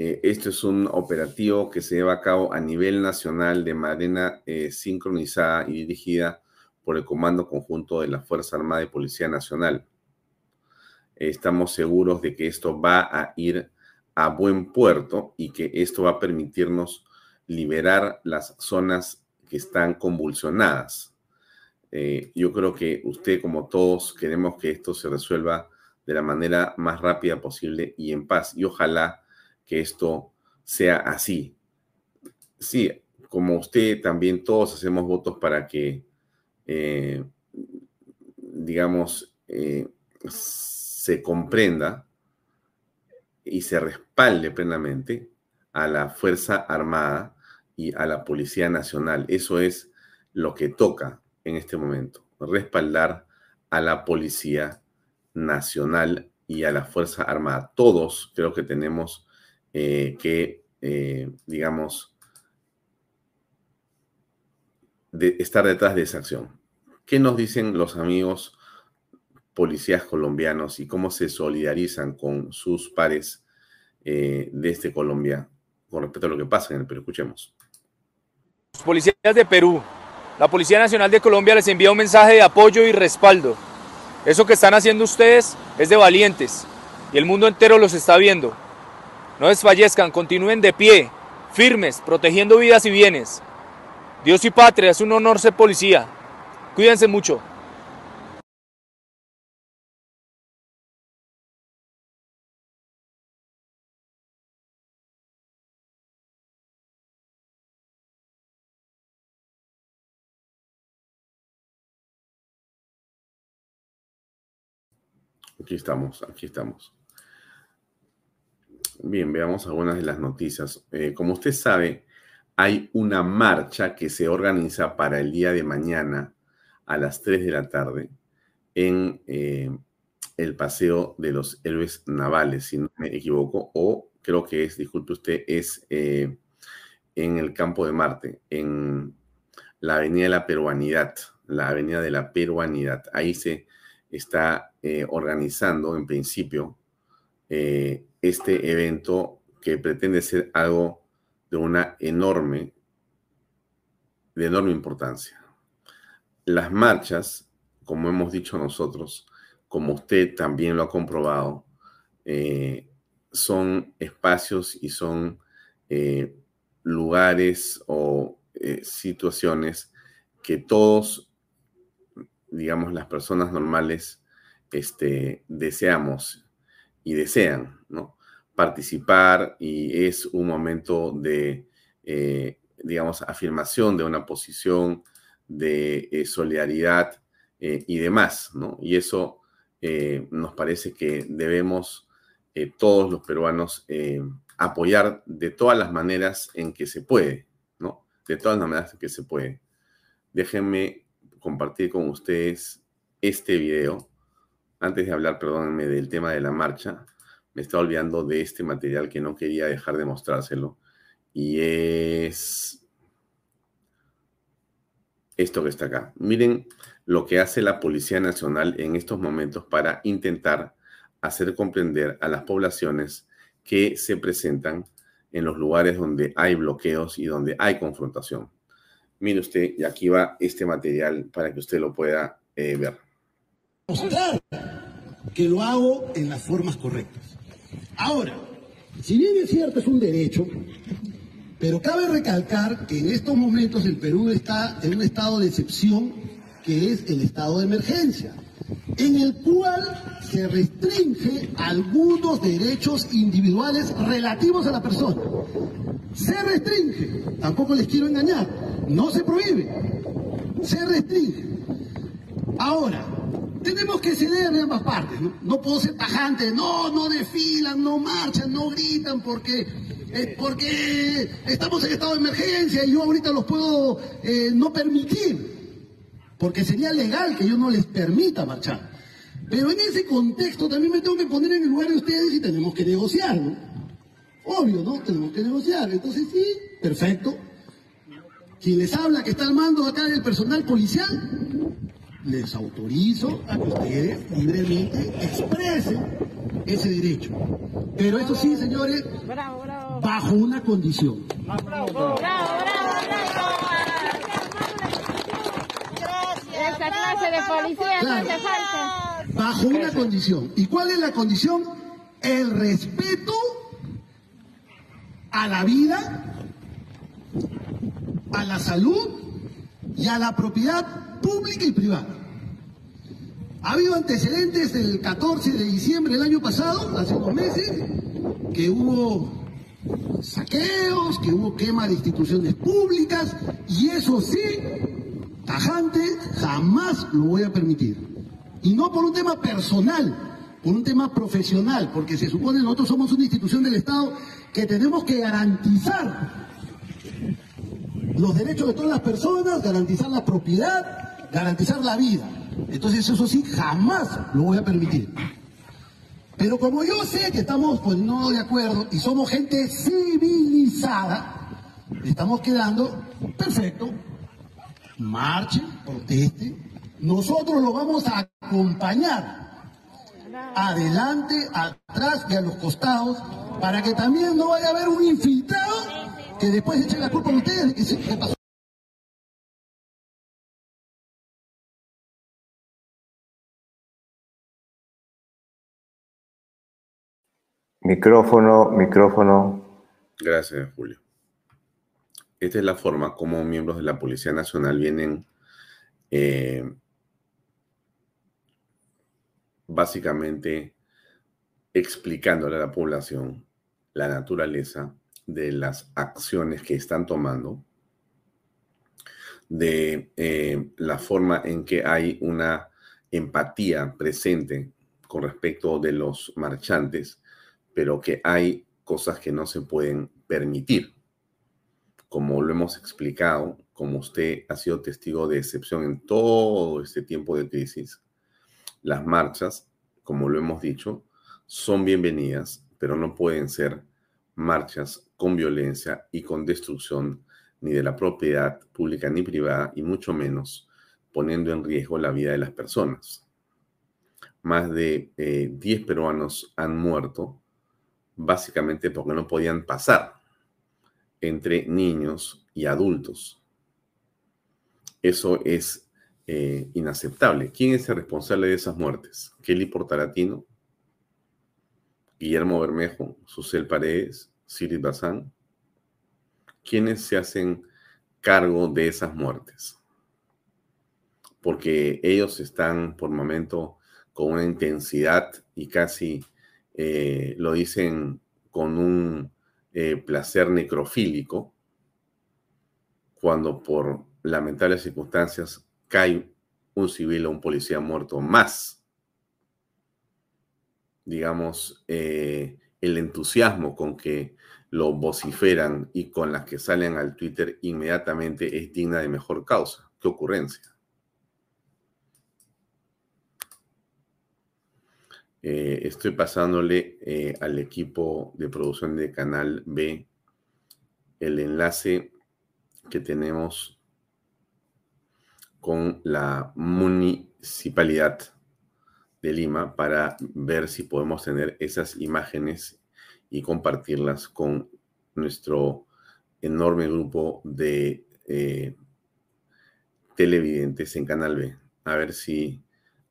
Eh, esto es un operativo que se lleva a cabo a nivel nacional de manera eh, sincronizada y dirigida por el Comando Conjunto de la Fuerza Armada y Policía Nacional. estamos seguros de que esto va a ir a buen puerto y que esto va a permitirnos liberar las zonas que están convulsionadas. Eh, yo creo que usted, como todos, queremos que esto se resuelva de la manera más rápida posible y en paz. Y ojalá que esto sea así. Sí, como usted, también todos hacemos votos para que, eh, digamos, eh, se comprenda y se respalde plenamente a la Fuerza Armada y a la Policía Nacional. Eso es lo que toca en este momento, respaldar a la Policía Nacional y a la Fuerza Armada. Todos creo que tenemos eh, que, eh, digamos, de estar detrás de esa acción. ¿Qué nos dicen los amigos policías colombianos y cómo se solidarizan con sus pares eh, de este Colombia con respecto a lo que pasa en el Perú? Escuchemos. Policías de Perú, la Policía Nacional de Colombia les envía un mensaje de apoyo y respaldo. Eso que están haciendo ustedes es de valientes y el mundo entero los está viendo. No desfallezcan, continúen de pie, firmes, protegiendo vidas y bienes. Dios y patria, es un honor ser policía. Cuídense mucho. Aquí estamos, aquí estamos. Bien, veamos algunas de las noticias. Eh, como usted sabe, hay una marcha que se organiza para el día de mañana a las 3 de la tarde en eh, el Paseo de los Héroes Navales, si no me equivoco, o creo que es, disculpe usted, es eh, en el Campo de Marte, en la Avenida de la Peruanidad, la Avenida de la Peruanidad. Ahí se está organizando en principio este evento que pretende ser algo de una enorme, de enorme importancia. Las marchas, como hemos dicho nosotros, como usted también lo ha comprobado, eh, son espacios y son eh, lugares o eh, situaciones que todos, digamos, las personas normales este, deseamos y desean, ¿no? Participar y es un momento de, eh, digamos, afirmación de una posición de eh, solidaridad eh, y demás, ¿no? Y eso nos parece que debemos todos los peruanos apoyar de todas las maneras en que se puede, ¿no? De todas las maneras en que se puede. Déjenme compartir con ustedes este video antes de hablar, perdónenme, del tema de la marcha, me estaba olvidando de este material que no quería dejar de mostrárselo. Y es esto que está acá. Miren lo que hace la Policía Nacional en estos momentos para intentar hacer comprender a las poblaciones que se presentan en los lugares donde hay bloqueos y donde hay confrontación. Mire usted, y aquí va este material para que usted lo pueda eh, ver. Que lo hago en las formas correctas. Ahora, si bien es cierto, es un derecho, pero cabe recalcar que en estos momentos el Perú está en un estado de excepción que es el estado de emergencia, en el cual se restringe algunos derechos individuales relativos a la persona. Se restringe, tampoco les quiero engañar, no se prohíbe, se restringe. Ahora, tenemos que ceder de ambas partes, ¿no? Puedo ser tajante, no, no desfilan, no marchan, no gritan porque, eh, porque estamos en estado de emergencia y yo ahorita los puedo eh, no permitir, porque sería legal que yo no les permita marchar. Pero en ese contexto también me tengo que poner en el lugar de ustedes y tenemos que negociar, ¿no? Obvio, ¿no? Tenemos que negociar. Entonces sí, perfecto. Quien les habla que está al mando acá del personal policial, les autorizo a que ustedes libremente expresen ese derecho. Pero eso sí, señores, bajo una condición. Esa clase de policía no hace falta. Bajo una condición. ¿Y cuál es la condición? El respeto a la vida, a la salud y a la propiedad pública y privada. Ha habido antecedentes del 14 de diciembre del año pasado, hace unos meses, que hubo saqueos, que hubo quema de instituciones públicas, y eso sí, tajante, jamás lo voy a permitir. Y no por un tema personal, por un tema profesional, porque se supone nosotros somos una institución del Estado que tenemos que garantizar los derechos de todas las personas, garantizar la propiedad, garantizar la vida. Entonces eso sí, jamás lo voy a permitir. Pero como yo sé que estamos pues no de acuerdo y somos gente civilizada, estamos quedando perfecto. Marche, proteste. Nosotros lo vamos a acompañar adelante, atrás y a los costados para que también no vaya a haber un infiltrado que después eche la culpa a ustedes de que se pasó. Micrófono, micrófono. Gracias, Julio. Esta es la forma como miembros de la Policía Nacional vienen eh, básicamente explicándole a la población la naturaleza de las acciones que están tomando, de eh, la forma en que hay una empatía presente con respecto de los marchantes, pero que hay cosas que no se pueden permitir. Como lo hemos explicado, como usted ha sido testigo de excepción en todo este tiempo de crisis, las marchas, como lo hemos dicho, son bienvenidas, pero no pueden ser marchas con violencia y con destrucción ni de la propiedad pública ni privada, y mucho menos poniendo en riesgo la vida de las personas. Más de 10 peruanos han muerto básicamente porque no podían pasar entre niños y adultos. Eso es eh, inaceptable. ¿Quién es el responsable de esas muertes? Kelly Portalatino, Guillermo Bermejo, Susel Paredes, Siri Bazán. ¿Quiénes se hacen cargo de esas muertes? Porque ellos están por momento con una intensidad y casi eh, lo dicen con un eh, placer necrofílico, cuando por lamentables circunstancias cae un civil o un policía muerto más. Digamos, eh, el entusiasmo con que lo vociferan y con las que salen al Twitter inmediatamente es digna de mejor causa. ¿Qué ocurrencia? Eh, estoy pasándole eh, al equipo de producción de Canal B el enlace que tenemos con la municipalidad de Lima para ver si podemos tener esas imágenes y compartirlas con nuestro enorme grupo de eh, televidentes en Canal B. A ver si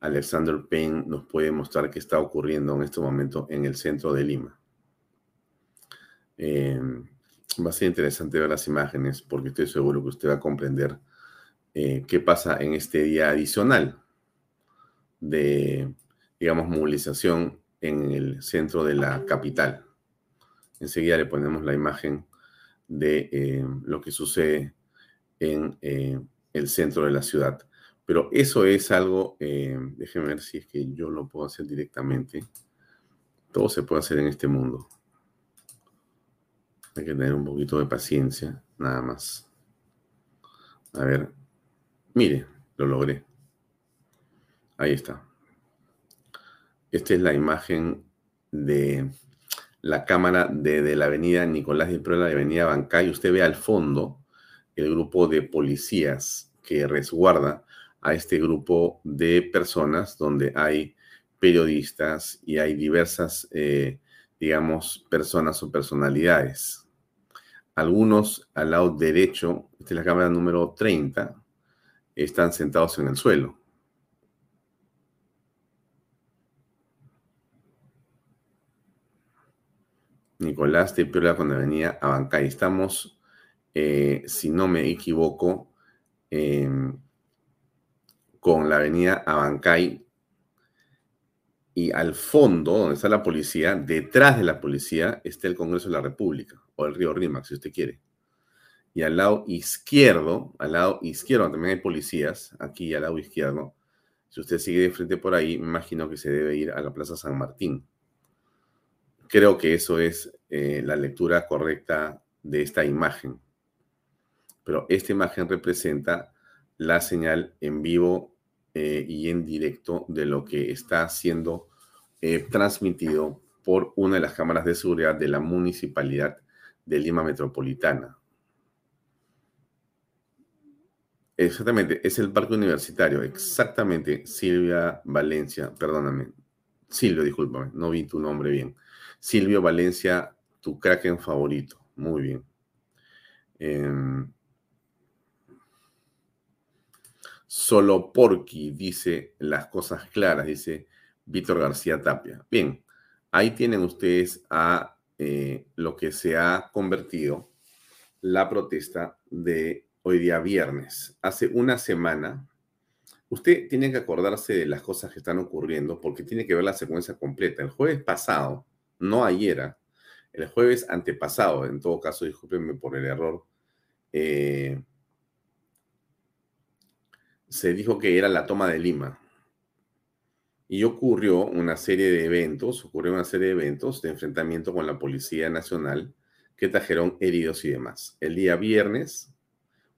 Alexander Payne nos puede mostrar qué está ocurriendo en este momento en el centro de Lima. Eh, va a ser interesante ver las imágenes porque estoy seguro que usted va a comprender eh, qué pasa en este día adicional de, digamos, movilización en el centro de la capital. Enseguida le ponemos la imagen de eh, lo que sucede en eh, el centro de la ciudad. Pero eso es algo, eh, déjenme ver si es que yo lo puedo hacer directamente. Todo se puede hacer en este mundo. Hay que tener un poquito de paciencia, nada más. A ver, mire, lo logré. Ahí está. Esta es la imagen de la cámara de, la avenida Nicolás de Prueba, la avenida Bancay. Usted ve al fondo el grupo de policías que resguarda a este grupo de personas donde hay periodistas y hay diversas, eh, digamos, personas o personalidades. Algunos al lado derecho, esta es la cámara número 30, están sentados en el suelo. Nicolás de Piola la avenida Abancay. Estamos, eh, si no me equivoco, em, con la avenida Abancay y al fondo, donde está la policía, detrás de la policía está el Congreso de la República o el río Rímac, si usted quiere. Y al lado izquierdo, al lado izquierdo también hay policías, aquí al lado izquierdo. Si usted sigue de frente por ahí, imagino que se debe ir a la Plaza San Martín. Creo que eso es eh, la lectura correcta de esta imagen. Pero esta imagen representa la señal en vivo eh, y en directo de lo que está siendo eh, transmitido por una de las cámaras de seguridad de la Municipalidad de Lima Metropolitana. Exactamente, es el parque universitario, exactamente, Silvia Valencia, perdóname, Silvio, discúlpame, no vi tu nombre bien. Silvio Valencia, tu Kraken favorito. Muy bien. Em, solo Porky dice las cosas claras, dice Víctor García Tapia. Bien, ahí tienen ustedes a eh, lo que se ha convertido la protesta de hoy día viernes. Hace una semana, usted tiene que acordarse de las cosas que están ocurriendo porque tiene que ver la secuencia completa. El jueves pasado, no ayer, el jueves antepasado, en todo caso, discúlpenme por el error, eh, se dijo que era la toma de Lima. Y ocurrió una serie de eventos, ocurrió una serie de eventos de enfrentamiento con la Policía Nacional que trajeron heridos y demás. El día viernes,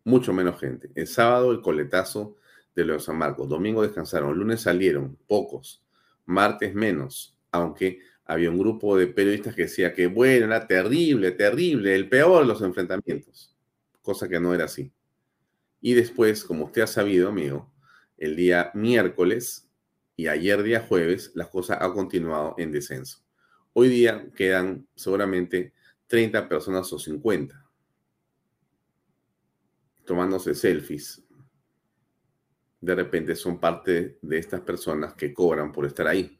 mucho menos gente. El sábado, el coletazo de los San Marcos. Domingo descansaron. Lunes salieron, pocos. Martes menos, aunque había un grupo de periodistas que decía que, bueno, era terrible, terrible, el peor de los enfrentamientos, cosa que no era así. Y después, como usted ha sabido, amigo, el día miércoles y ayer día jueves, las cosas han continuado en descenso. Hoy día quedan seguramente 30 personas o 50 tomándose selfies. De repente son parte de estas personas que cobran por estar ahí.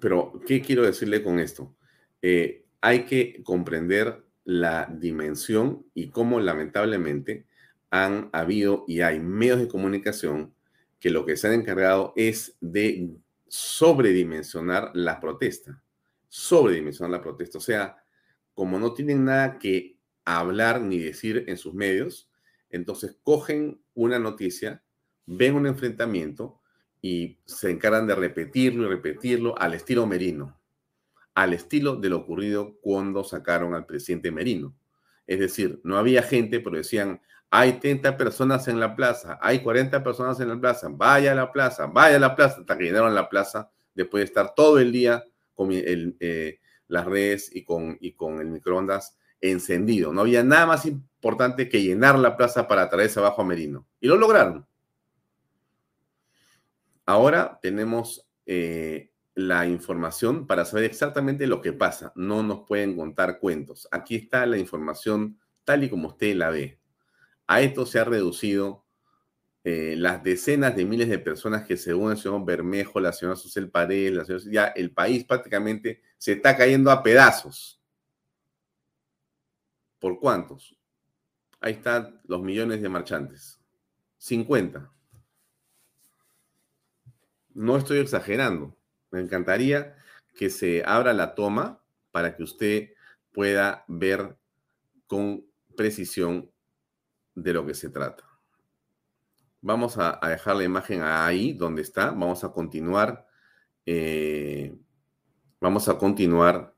Pero, ¿qué quiero decirle con esto? Eh, hay que comprender la dimensión y cómo lamentablemente han habido y hay medios de comunicación que lo que se han encargado es de sobredimensionar la protesta. Sobredimensionar la protesta. O sea, como no tienen nada que hablar ni decir en sus medios, entonces cogen una noticia, ven un enfrentamiento y se encargan de repetirlo y repetirlo al estilo Merino, al estilo de lo ocurrido cuando sacaron al presidente Merino. Es decir, no había gente, pero decían, hay 30 personas en la plaza, hay 40 personas en la plaza, vaya a la plaza, vaya a la plaza, hasta que llenaron la plaza después de estar todo el día con eh, las redes y con, y con el microondas encendido. No había nada más importante que llenar la plaza para traerse abajo a Merino. Y lo lograron. Ahora tenemos eh, la información para saber exactamente lo que pasa. No nos pueden contar cuentos. Aquí está la información tal y como usted la ve. A esto se ha reducido eh, las decenas de miles de personas que según el señor Bermejo, la señora Susel Paredes, la señora, ya el país prácticamente se está cayendo a pedazos. ¿Por cuántos? Ahí están los millones de marchantes. 50. No estoy exagerando. Me encantaría que se abra la toma para que usted pueda ver con precisión de lo que se trata. Vamos a, dejar la imagen ahí donde está. Vamos a continuar. Eh, vamos a continuar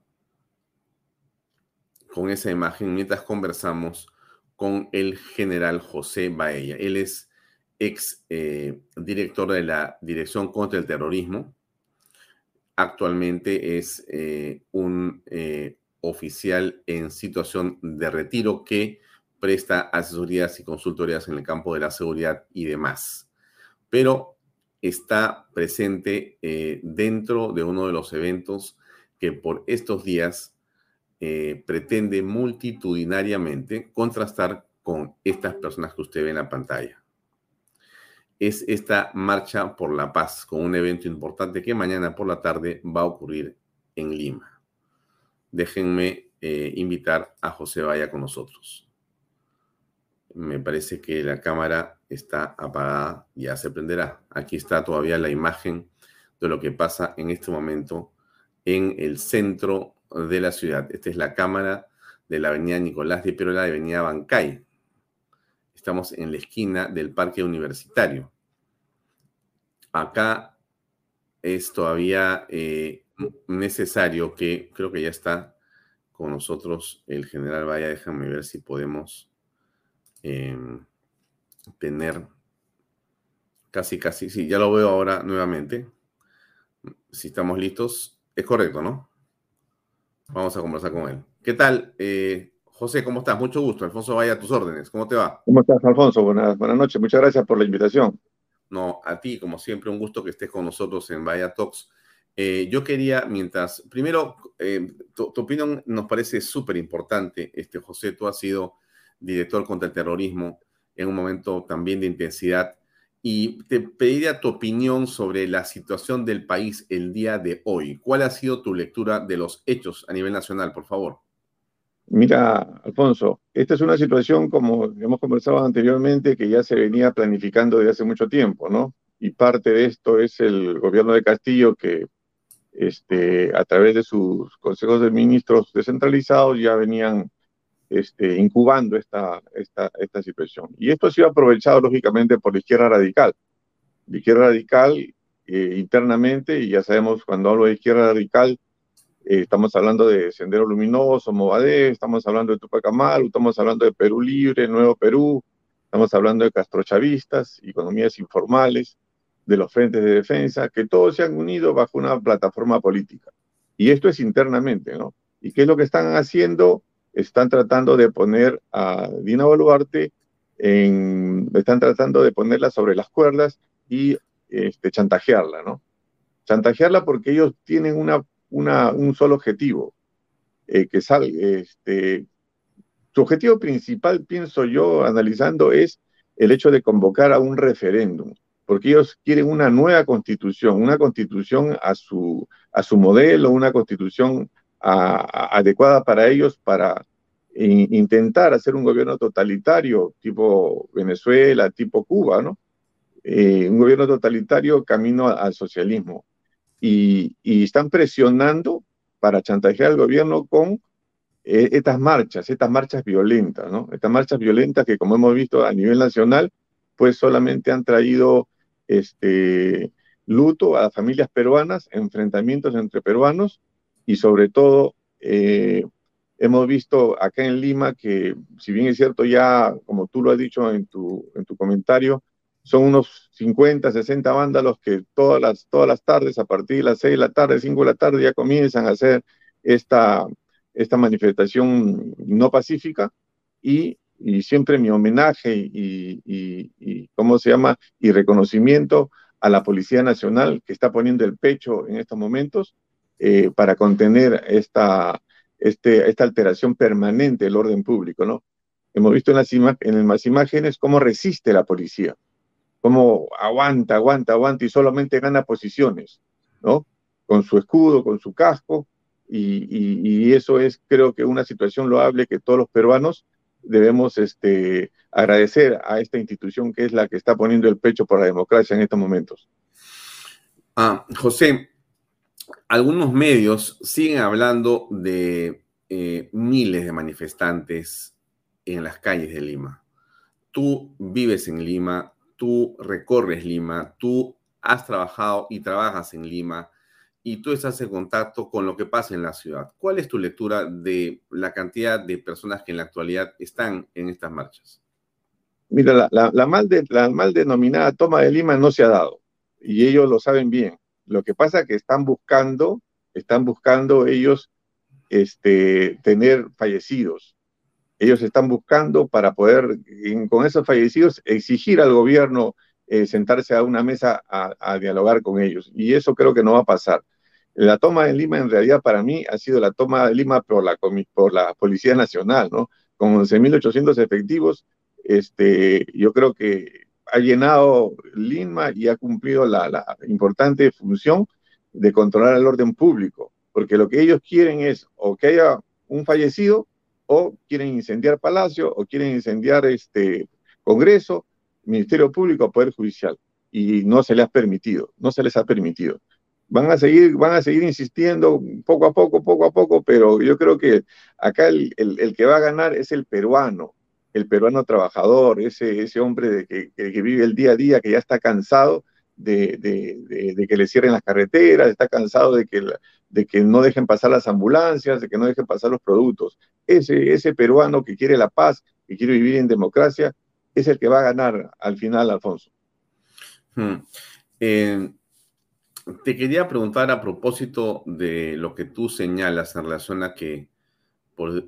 con esa imagen mientras conversamos con el general José Baella. Él es ex eh, director de la Dirección contra el Terrorismo. Actualmente es eh, un oficial en situación de retiro que presta asesorías y consultorías en el campo de la seguridad y demás. Pero está presente eh, dentro de uno de los eventos que por estos días eh, pretende multitudinariamente contrastar con estas personas que usted ve en la pantalla. Es esta marcha por la paz con un evento importante que mañana por la tarde va a ocurrir en Lima. Déjenme eh, invitar a José Vaya con nosotros. Me parece que la cámara está apagada, ya se prenderá. Aquí está todavía la imagen de lo que pasa en este momento en el centro de la ciudad. Esta es la cámara de la avenida Nicolás de Pirola de avenida Bancay. Estamos en la esquina del parque universitario. Acá es todavía eh, necesario que, creo que ya está con nosotros el general Vaya, déjame ver si podemos Em, tener casi, casi, sí, ya lo veo ahora nuevamente. Si estamos listos, es correcto, ¿no? Vamos a conversar con él. ¿Qué tal? Eh, José, ¿cómo estás? Mucho gusto. Alfonso, vaya a tus órdenes. ¿Cómo te va? ¿Cómo estás, Alfonso? Buenas, buenas noches. Muchas gracias por la invitación. No, a ti, como siempre, un gusto que estés con nosotros en Vaya Talks. Eh, yo quería, mientras, primero, eh, tu, tu, opinión nos parece súper importante. Este, José, tú has sido director contra el terrorismo, en un momento también de intensidad. Y te pediría tu opinión sobre la situación del país el día de hoy. ¿Cuál ha sido tu lectura de los hechos a nivel nacional, por favor? Mira, Alfonso, esta es una situación, como hemos conversado anteriormente, que ya se venía planificando desde hace mucho tiempo, ¿no? Y parte de esto es el gobierno de Castillo que, este, a través de sus consejos de ministros descentralizados, ya venían este, incubando esta, esta, esta situación. Y esto ha sido aprovechado, lógicamente, por la izquierda radical. La izquierda radical eh, internamente, y ya sabemos, cuando hablo de izquierda radical, eh, estamos hablando de Sendero Luminoso, Movadé, estamos hablando de Tupac Amaru, estamos hablando de Perú Libre, Nuevo Perú, estamos hablando de castrochavistas, economías informales, de los frentes de defensa, que todos se han unido bajo una plataforma política. Y esto es internamente, ¿no? ¿Y qué es lo que están haciendo? están tratando de poner a Dina Boluarte en, están tratando de ponerla sobre las cuerdas y este, chantajearla, ¿no? Chantajearla porque ellos tienen una, un solo objetivo, eh, que salga, este, su objetivo principal, pienso yo, analizando, es el hecho de convocar a un referéndum, porque ellos quieren una nueva constitución, una constitución a su, a su modelo, una constitución adecuada para ellos para intentar hacer un gobierno totalitario tipo Venezuela, tipo Cuba, ¿no? Eh, un gobierno totalitario camino al socialismo. Y, están presionando para chantajear al gobierno con eh, estas marchas, estas marchas violentas, ¿no? Estas marchas violentas que, como hemos visto a nivel nacional, pues solamente han traído este, luto a las familias peruanas, enfrentamientos entre peruanos y sobre todo eh, hemos visto acá en Lima que, si bien es cierto ya, como tú lo has dicho en tu, en tu comentario, son unos 50, 60 vándalos que todas las, todas las tardes, a partir de las 6 de la tarde, 5 de la tarde, ya comienzan a hacer esta, esta manifestación no pacífica y, y siempre mi homenaje y, y, ¿cómo se llama? Y reconocimiento a la Policía Nacional que está poniendo el pecho en estos momentos eh, para contener esta, este, esta alteración permanente del orden público, ¿no? Hemos visto en las, en las imágenes cómo resiste la policía, cómo aguanta, aguanta, aguanta y solamente gana posiciones, ¿no? Con su escudo, con su casco, y, eso es, creo que, una situación loable que todos los peruanos debemos este, agradecer a esta institución que es la que está poniendo el pecho por la democracia en estos momentos. Ah, José, algunos medios siguen hablando de eh, miles de manifestantes en las calles de Lima. Tú vives en Lima, tú recorres Lima, tú has trabajado y trabajas en Lima y tú estás en contacto con lo que pasa en la ciudad. ¿Cuál es tu lectura de la cantidad de personas que en la actualidad están en estas marchas? Mira, la, mal, denominada toma de Lima no se ha dado y ellos lo saben bien. Lo que pasa es que están buscando, están buscando ellos este, tener fallecidos. Ellos están buscando para poder, con esos fallecidos, exigir al gobierno eh, sentarse a una mesa a, dialogar con ellos. Y eso creo que no va a pasar. La toma de Lima, en realidad, para mí, ha sido la toma de Lima por la, por la Policía Nacional, ¿no? Con 11.800 efectivos, este, yo creo que ha llenado Lima y ha cumplido la, importante función de controlar el orden público, porque lo que ellos quieren es o que haya un fallecido o quieren incendiar Palacio o quieren incendiar este Congreso, Ministerio Público, Poder Judicial y no se les ha permitido, no se les ha permitido. Van a seguir, van a seguir insistiendo poco a poco, poco a poco, pero yo creo que acá el, que va a ganar es el peruano, el peruano trabajador, ese, hombre de que, vive el día a día, que ya está cansado de, que le cierren las carreteras, está cansado de que no dejen pasar las ambulancias, de que no dejen pasar los productos. Ese, ese peruano que quiere la paz, que quiere vivir en democracia, es el que va a ganar al final, Alfonso. Hmm. Eh, te quería preguntar a propósito de lo que tú señalas en relación a que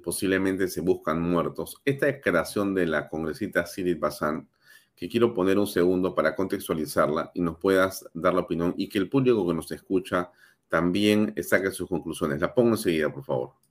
posiblemente se buscan muertos. Esta declaración de la congresista Sirit Bazán, que quiero poner un segundo para contextualizarla y nos puedas dar la opinión y que el público que nos escucha también saque sus conclusiones. La pongo enseguida, por favor.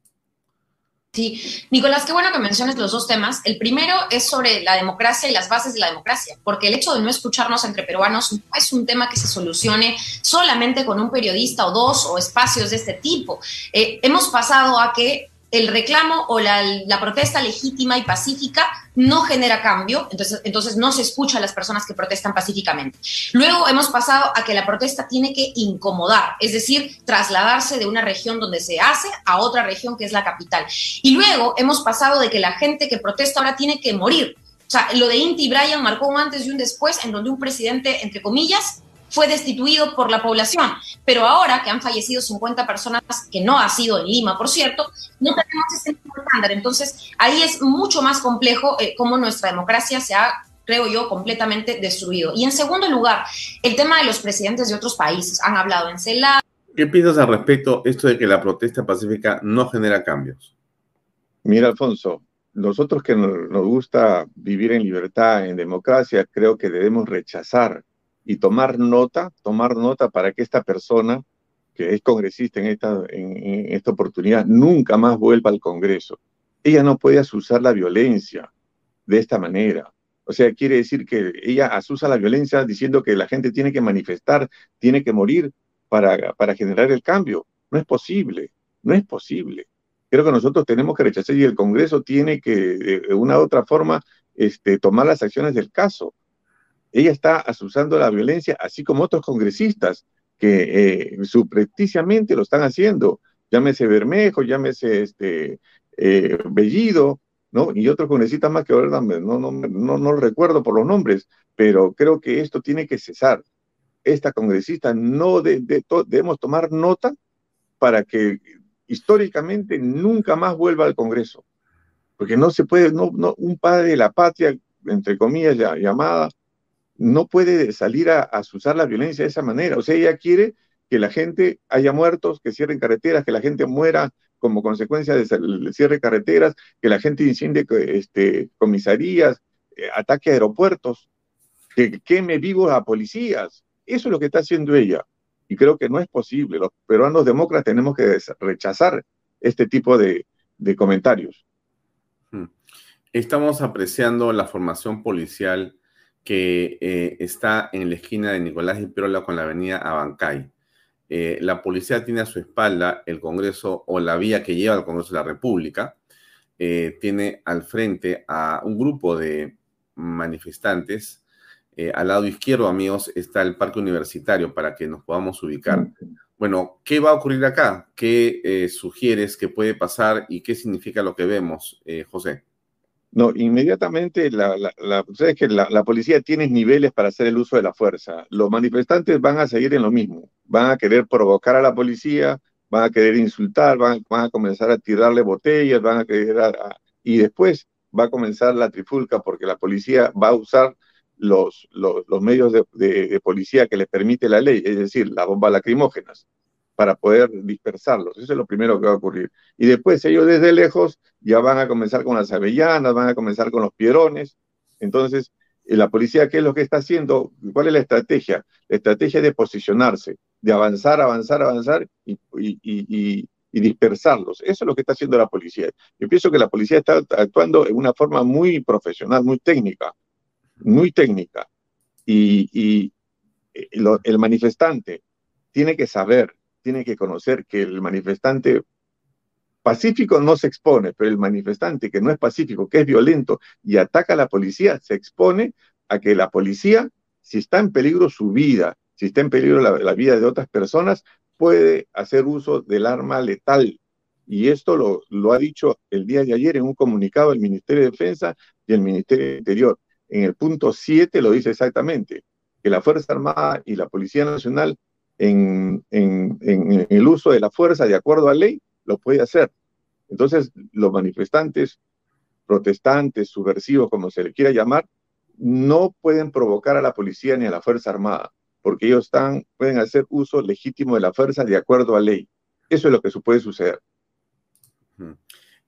Sí, Nicolás, qué bueno que menciones los dos temas. El primero es sobre la democracia y las bases de la democracia, porque el hecho de no escucharnos entre peruanos no es un tema que se solucione solamente con un periodista o dos o espacios de este tipo. Eh, hemos pasado a que el reclamo o la, protesta legítima y pacífica no genera cambio, entonces, entonces no se escucha a las personas que protestan pacíficamente. Luego hemos pasado a que la protesta tiene que incomodar, es decir, trasladarse de una región donde se hace a otra región que es la capital. Y luego hemos pasado de que la gente que protesta ahora tiene que morir. O sea, lo de Inti Bryan marcó un antes y un después en donde un presidente, entre comillas, fue destituido por la población. Pero ahora que han fallecido 50 personas, que no ha sido en Lima, por cierto, no tenemos ese estándar. Entonces, ahí es mucho más complejo eh, cómo nuestra democracia se ha creo yo, completamente destruido. Y en segundo lugar, el tema de los presidentes de otros países. Han hablado en CELA. ¿Qué piensas al respecto esto de que la protesta pacífica no genera cambios? Mira, Alfonso, nosotros que nos gusta vivir en libertad, en democracia, creo que debemos rechazar y tomar nota, tomar nota para que esta persona, que es congresista en esta, en, esta oportunidad, nunca más vuelva al Congreso. Ella no puede asusar la violencia de esta manera. O sea, quiere decir que ella asusa la violencia diciendo que la gente tiene que manifestar, tiene que morir para, para generar el cambio. No es posible, no es posible. Creo que nosotros tenemos que rechazar y el Congreso tiene que, de una u otra forma, este, tomar las acciones del caso ella está asusando la violencia, así como otros congresistas que eh, lo están haciendo. Llámese Bermejo, llámese este, eh, Bellido, ¿no? Y otros congresistas más que ahora no, no, no, no recuerdo por los nombres, pero creo que esto tiene que cesar. Esta congresista no debemos tomar nota para que históricamente nunca más vuelva al Congreso. Porque no se puede, no, no, un padre de la patria, entre comillas, llamada, no puede salir a, usar la violencia de esa manera. O sea, ella quiere que la gente haya muertos, que cierren carreteras, que la gente muera como consecuencia del cierre de carreteras, que la gente incendie este, comisarías, eh, ataque a aeropuertos, que queme vivos a policías. Eso es lo que está haciendo ella. Y creo que no es posible. Los peruanos demócratas tenemos que rechazar este tipo de, de comentarios. Hmm. Estamos apreciando la formación policial que eh, está en la esquina de Nicolás y Pirola con la avenida Abancay. Eh, la policía tiene a su espalda el Congreso o la vía que lleva al Congreso de la República. Eh, tiene al frente a un grupo de manifestantes. al lado izquierdo, amigos, está el Parque Universitario para que nos podamos ubicar. Bueno, ¿qué va a ocurrir acá? ¿Qué sugieres que puede pasar y qué significa lo que vemos, José? No, inmediatamente la, la, que la, policía tiene niveles para hacer el uso de la fuerza. Los manifestantes van a seguir en lo mismo. Van a querer provocar a la policía, van a querer insultar, van, a comenzar a tirarle botellas, van a querer... y después va a comenzar la trifulca porque la policía va a usar los, los, medios de, de, policía que le permite la ley, es decir, las bombas lacrimógenas para poder dispersarlos. Eso es lo primero que va a ocurrir. Y después ellos desde lejos ya van a comenzar con las avellanas, van a comenzar con los piedrones. Entonces, eh, la policía, ¿qué es lo que está haciendo? ¿Cuál es la estrategia? La estrategia es de posicionarse, de avanzar, avanzar, avanzar y, y, y dispersarlos. Eso es lo que está haciendo la policía. Yo pienso que la policía está actuando en una forma muy profesional, muy técnica, muy técnica. Y, eh, el manifestante tiene que saber tiene que conocer que el manifestante pacífico no se expone, pero el manifestante que no es pacífico, que es violento y ataca a la policía, se expone a que la policía, si está en peligro su vida, si está en peligro la, vida de otras personas, puede hacer uso del arma letal. Y esto lo, ha dicho el día de ayer en un comunicado el Ministerio de Defensa y el Ministerio de Interior. En el punto 7 lo dice exactamente, que la Fuerza Armada y la Policía Nacional en, el uso de la fuerza de acuerdo a ley, lo puede hacer. Entonces, los manifestantes, protestantes, subversivos, como se le quiera llamar, no pueden provocar a la policía ni a la Fuerza Armada, porque ellos están, pueden hacer uso legítimo de la fuerza de acuerdo a ley. Eso es lo que puede suceder.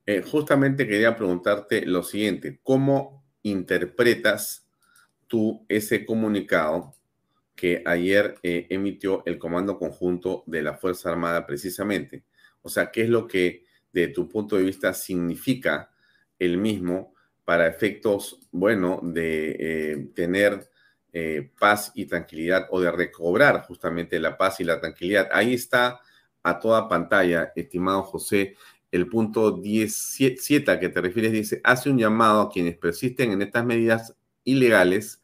Eh, justamente quería preguntarte lo siguiente, ¿cómo interpretas tú ese comunicado que ayer eh, emitió el Comando Conjunto de la Fuerza Armada precisamente. O sea, ¿qué es lo que de tu punto de vista significa el mismo para efectos, bueno, de eh, tener eh, paz y tranquilidad o de recobrar justamente la paz y la tranquilidad? Ahí está a toda pantalla, estimado José, el punto 17 a que te refieres dice, hace un llamado a quienes persisten en estas medidas ilegales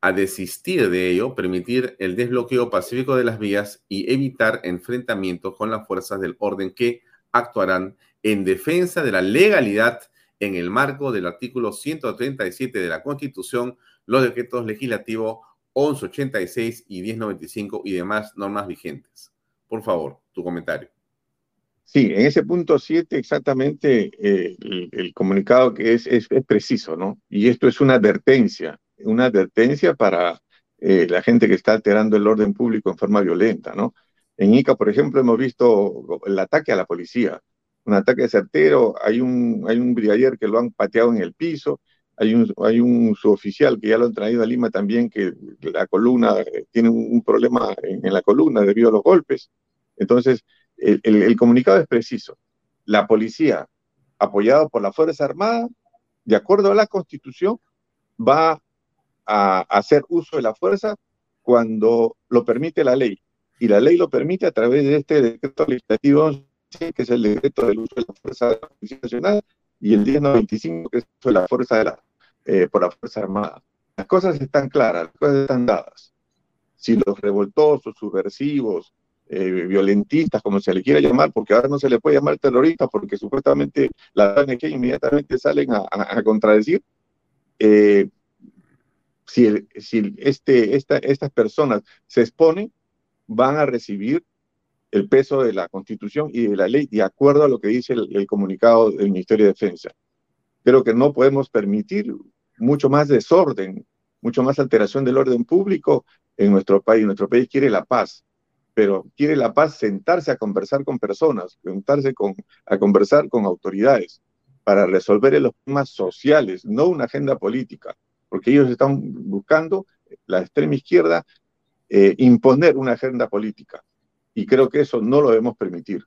a desistir de ello, permitir el desbloqueo pacífico de las vías y evitar enfrentamientos con las fuerzas del orden que actuarán en defensa de la legalidad en el marco del artículo 137 de la Constitución, los decretos legislativos 1186 y 1095 y demás normas vigentes. Por favor, tu comentario. Sí, en ese punto 7 exactamente eh, el, comunicado que es, es, es preciso, ¿no? Y esto es una advertencia una advertencia para eh, la gente que está alterando el orden público en forma violenta, ¿no? En Ica, por ejemplo, hemos visto el ataque a la policía, un ataque certero, hay un, hay un brigadier que lo han pateado en el piso, hay un, hay un suboficial que ya lo han traído a Lima también, que la columna, eh, tiene un, problema en, la columna debido a los golpes. Entonces, el, comunicado es preciso. La policía, apoyado por la Fuerza Armada, de acuerdo a la Constitución, va a hacer uso de la fuerza cuando lo permite la ley. Y la ley lo permite a través de este decreto legislativo que es el decreto del uso de la fuerza de la Policía Nacional, y el 1095, que es el uso de la fuerza de la, eh, por la Fuerza Armada. Las cosas están claras, las cosas están dadas. Si los revoltosos, subversivos, eh, violentistas, como se le quiera llamar, porque ahora no se le puede llamar terroristas, porque supuestamente la ONG inmediatamente salen a, a contradecir, eh, si, este, esta, estas personas se exponen, van a recibir el peso de la Constitución y de la ley, de acuerdo a lo que dice el, comunicado del Ministerio de Defensa. Creo que no podemos permitir mucho más desorden, mucho más alteración del orden público en nuestro país. Nuestro país quiere la paz, pero quiere la paz sentarse a conversar con personas, sentarse a conversar con autoridades para resolver los problemas sociales, no una agenda política porque ellos están buscando, la extrema izquierda eh, imponer una agenda política. Y creo que eso no lo debemos permitir.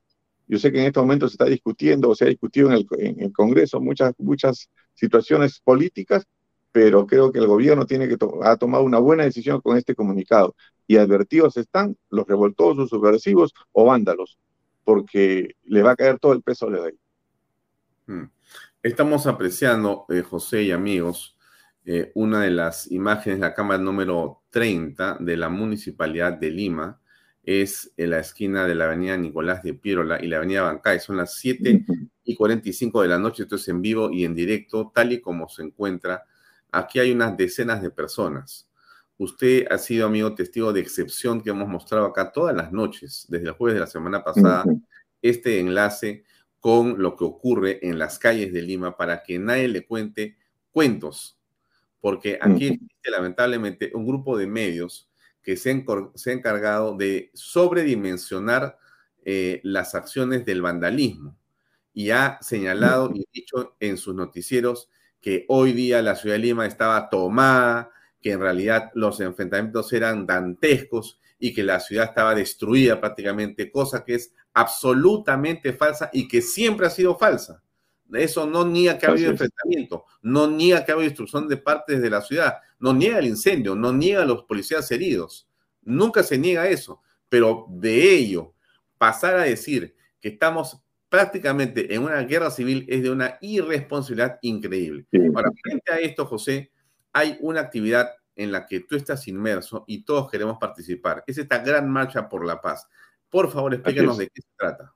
Yo sé que en este momento se está discutiendo o se ha discutido en el, Congreso muchas, muchas situaciones políticas, pero creo que el gobierno tiene que ha tomado una buena decisión con este comunicado y advertidos están los revoltosos, subversivos o vándalos, porque le va a caer todo el peso de ahí. Hmm. Estamos apreciando, eh, José y amigos, eh, una de las imágenes de la cámara número 30 de la Municipalidad de Lima, es en la esquina de la avenida Nicolás de Pirola y la avenida Bancay. Son las 7 y 45 de la noche, esto es en vivo y en directo, tal y como se encuentra. Aquí hay unas decenas de personas. Usted ha sido, amigo, testigo de excepción que hemos mostrado acá todas las noches, desde el jueves de la semana pasada, este enlace con lo que ocurre en las calles de Lima para que nadie le cuente cuentos, porque aquí existe lamentablemente un grupo de medios que se, ha encargado de sobredimensionar eh, las acciones del vandalismo y ha señalado y dicho en sus noticieros que hoy día la ciudad de Lima estaba tomada, que en realidad los enfrentamientos eran dantescos y que la ciudad estaba destruida prácticamente, cosa que es absolutamente falsa y que siempre ha sido falsa. Eso no niega que ha habido enfrentamiento, no niega que ha habido destrucción de partes de la ciudad, no niega el incendio, no niega a los policías heridos. Nunca se niega eso, pero de ello pasar a decir que estamos prácticamente en una guerra civil es de una irresponsabilidad increíble. Ahora, frente a esto, José, hay una actividad en la que tú estás inmerso y todos queremos participar. Es esta gran marcha por la paz. Por favor, explícanos de qué se trata.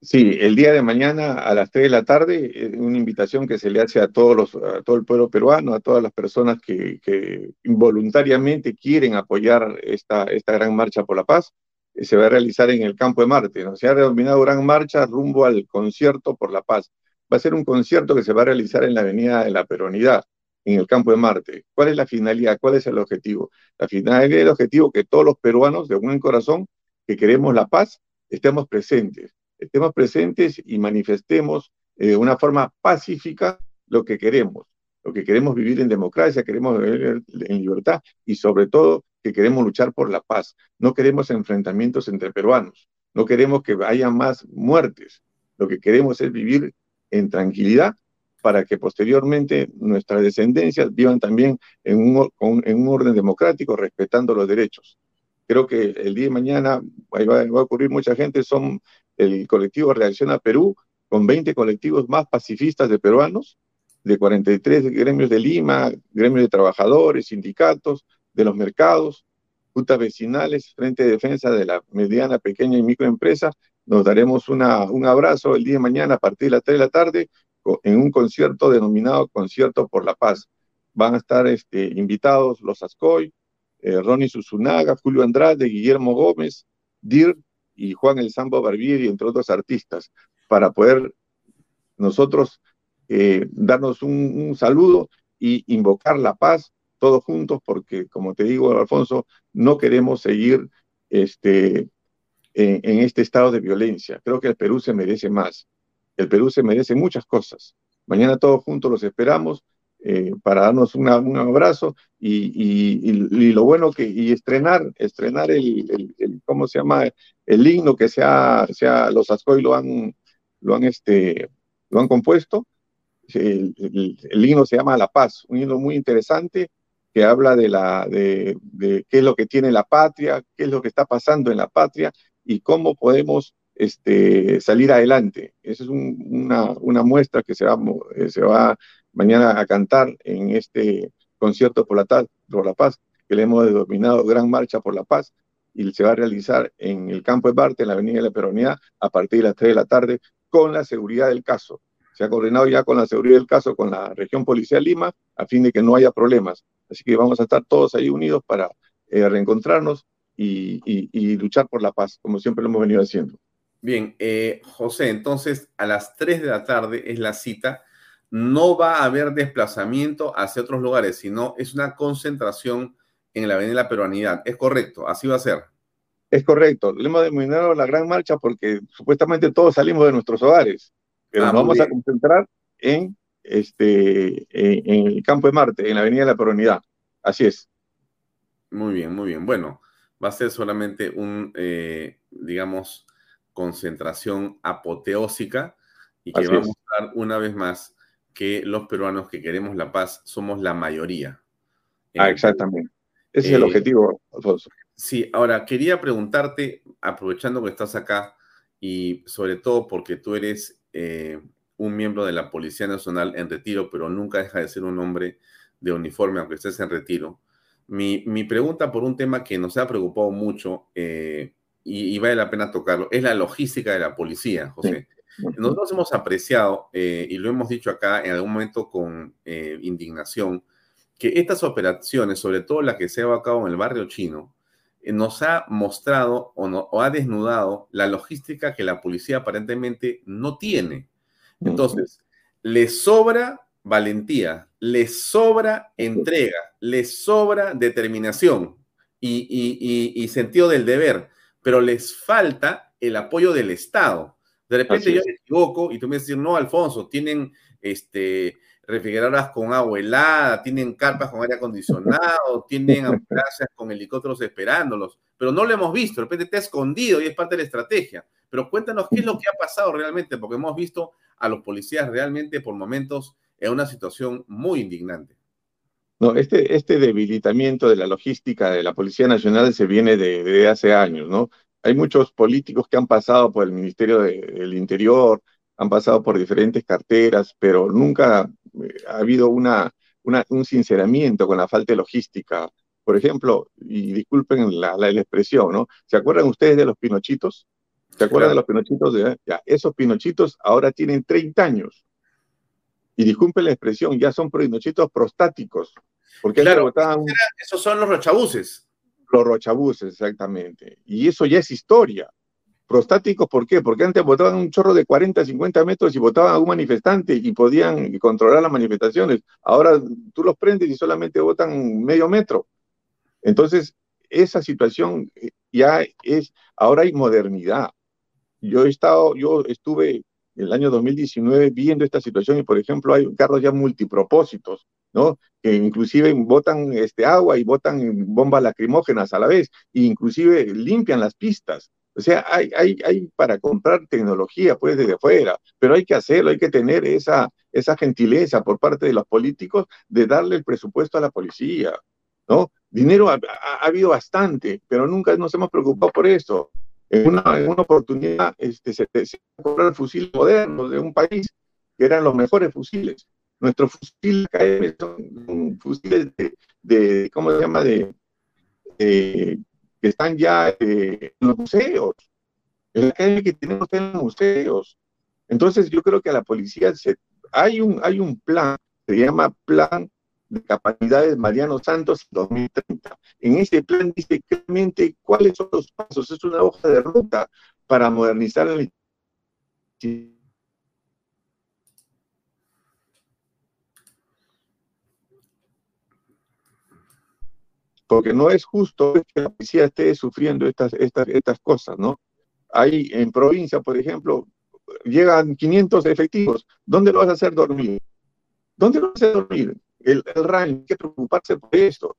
Sí, el día de mañana a las 3 de la tarde, eh, una invitación que se le hace a, todo el pueblo peruano, a todas las personas que, que voluntariamente quieren apoyar esta, esta gran marcha por la paz, eh, se va a realizar en el Campo de Marte. ¿no? Se ha denominado Gran Marcha rumbo al concierto por la paz. Va a ser un concierto que se va a realizar en la Avenida de la Peronidad, en el Campo de Marte. ¿Cuál es la finalidad? ¿Cuál es el objetivo? La finalidad y el objetivo que todos los peruanos de buen corazón que queremos la paz estemos presentes estemos presentes y manifestemos eh, de una forma pacífica lo que queremos, lo que queremos vivir en democracia, queremos vivir en libertad y sobre todo que queremos luchar por la paz. No queremos enfrentamientos entre peruanos, no queremos que haya más muertes. Lo que queremos es vivir en tranquilidad para que posteriormente nuestras descendencias vivan también en un, en un orden democrático, respetando los derechos. Creo que el día de mañana va, va a ocurrir mucha gente, son el colectivo Reacciona Perú, con 20 colectivos más pacifistas de peruanos, de 43 gremios de Lima, gremios de trabajadores, sindicatos, de los mercados, juntas vecinales, Frente de Defensa de la Mediana, Pequeña y Microempresa. Nos daremos una, un abrazo el día de mañana a partir de las 3 de la tarde en un concierto denominado Concierto por la Paz. Van a estar este, invitados los Ascoy, eh, Ronnie Susunaga, Julio Andrade, Guillermo Gómez, DIR, y Juan El Sambo Barbieri, entre otros artistas, para poder nosotros eh, darnos un, saludo y invocar la paz todos juntos, porque como te digo, Alfonso, no queremos seguir este, en, en este estado de violencia. Creo que el Perú se merece más. El Perú se merece muchas cosas. Mañana todos juntos los esperamos eh, para darnos un abrazo y, lo bueno que, y estrenar, estrenar el, ¿cómo se llama? El himno que sea, sea los Ascoy lo han, lo han, este, lo han compuesto. El, el, himno se llama La Paz, un himno muy interesante que habla de, la, de, qué es lo que tiene la patria, qué es lo que está pasando en la patria y cómo podemos este, salir adelante. Esa es una, una, muestra que se va, eh, se va mañana a cantar en este concierto por la, por la paz, que le hemos denominado Gran Marcha por la Paz, y se va a realizar en el Campo de Marte, en la Avenida de la Peronía, a partir de las 3 de la tarde, con la seguridad del caso. Se ha coordinado ya con la seguridad del caso con la región policial Lima, a fin de que no haya problemas. Así que vamos a estar todos ahí unidos para eh, reencontrarnos y, y, luchar por la paz, como siempre lo hemos venido haciendo. Bien, eh, José, entonces a las 3 de la tarde es la cita no va a haber desplazamiento hacia otros lugares, sino es una concentración en la Avenida de la Peruanidad. ¿Es correcto? Así va a ser. Es correcto. Le hemos denominado la gran marcha porque supuestamente todos salimos de nuestros hogares, pero ah, nos vamos a concentrar en, este, en, el Campo de Marte, en la Avenida de la Peruanidad. Así es. Muy bien, muy bien. Bueno, va a ser solamente un, eh, digamos, concentración apoteósica y que Así va a mostrar una vez más que los peruanos que queremos la paz somos la mayoría. Ah, el exactamente. Ese es el Eh, objetivo, Alfonso. Sí, ahora quería preguntarte, aprovechando que estás acá y sobre todo porque tú eres eh, un miembro de la Policía Nacional en retiro, pero nunca deja de ser un hombre de uniforme, aunque estés en retiro. Mi, mi pregunta por un tema que nos ha preocupado mucho eh, y, y vale la pena tocarlo es la logística de la policía, José. Nosotros hemos apreciado, eh, y lo hemos dicho acá en algún momento con eh, indignación, que estas operaciones, sobre todo la que se ha a cabo en el barrio chino, eh, nos ha mostrado o, no- o ha desnudado la logística que la policía aparentemente no tiene. Entonces, le sobra valentía, le sobra entrega, le sobra determinación y, y- y- y sentido del deber, pero les falta el apoyo del Estado. De repente yo me equivoco y tú me dices, no, Alfonso, tienen este, refrigeradoras con agua helada, tienen carpas con aire acondicionado, tienen ambulancias con helicópteros esperándolos, pero no lo hemos visto, de repente está escondido y es parte de la estrategia. Pero cuéntanos qué es lo que ha pasado realmente, porque hemos visto a los policías realmente por momentos en una situación muy indignante. No, este, este debilitamiento de la logística de la Policía Nacional se viene de, de hace años, ¿no? Hay muchos políticos que han pasado por el Ministerio de- del Interior, han pasado por diferentes carteras, pero nunca eh, ha habido una, una- un sinceramiento con la falta de logística. Por ejemplo, y disculpen la, la- la expresión, ¿no? ¿Se acuerdan ustedes de los pinochitos? ¿Se acuerdan de los pinochitos? De, ya, esos pinochitos ahora tienen 30 años. Y disculpen la expresión, ya son pinochitos prostáticos. Porque Claro, esos son los rochabuses. Los rochabuses, exactamente. Y eso ya es historia. Prostáticos, ¿por qué? Porque antes votaban un chorro de 40, 50 metros y votaban a un manifestante y podían controlar las manifestaciones. Ahora tú los prendes y solamente votan medio metro. Entonces, esa situación eh, ya es, ahora hay modernidad. Yo he estado, yo estuve en el año 2019 viendo esta situación y, por ejemplo, hay carros ya multipropósitos, Que inclusive botan este, agua y botan bombas lacrimógenas a la vez, e inclusive limpian las pistas. O sea, hay, hay, hay para comprar tecnología, pues, desde fuera, pero hay que hacerlo, hay que tener esa, esa gentileza por parte de los políticos de darle el presupuesto a la policía, ¿no? Dinero ha, ha- ha habido bastante, pero nunca nos hemos preocupado por eso. En una, en una oportunidad este, se, se compraron fusiles modernos de un país que eran los mejores fusiles. Nuestros fusiles KM son fusiles de, de ¿cómo se llama? De, que están ya eh, en los museos. El KM que tenemos en los museos. Entonces yo creo que a la policía se, hay, un, hay un plan, se llama Plan de Capacidades Mariano Santos 2030. En ese plan dice claramente cuáles son los pasos, es una hoja de ruta para modernizar la porque no es justo que la policía esté sufriendo estas, estas, estas cosas, ¿no? Hay en provincia, por ejemplo, llegan 500 efectivos, ¿dónde lo vas a hacer dormir? ¿Dónde lo vas a hacer dormir? El, el RAN, hay que preocuparse por esto.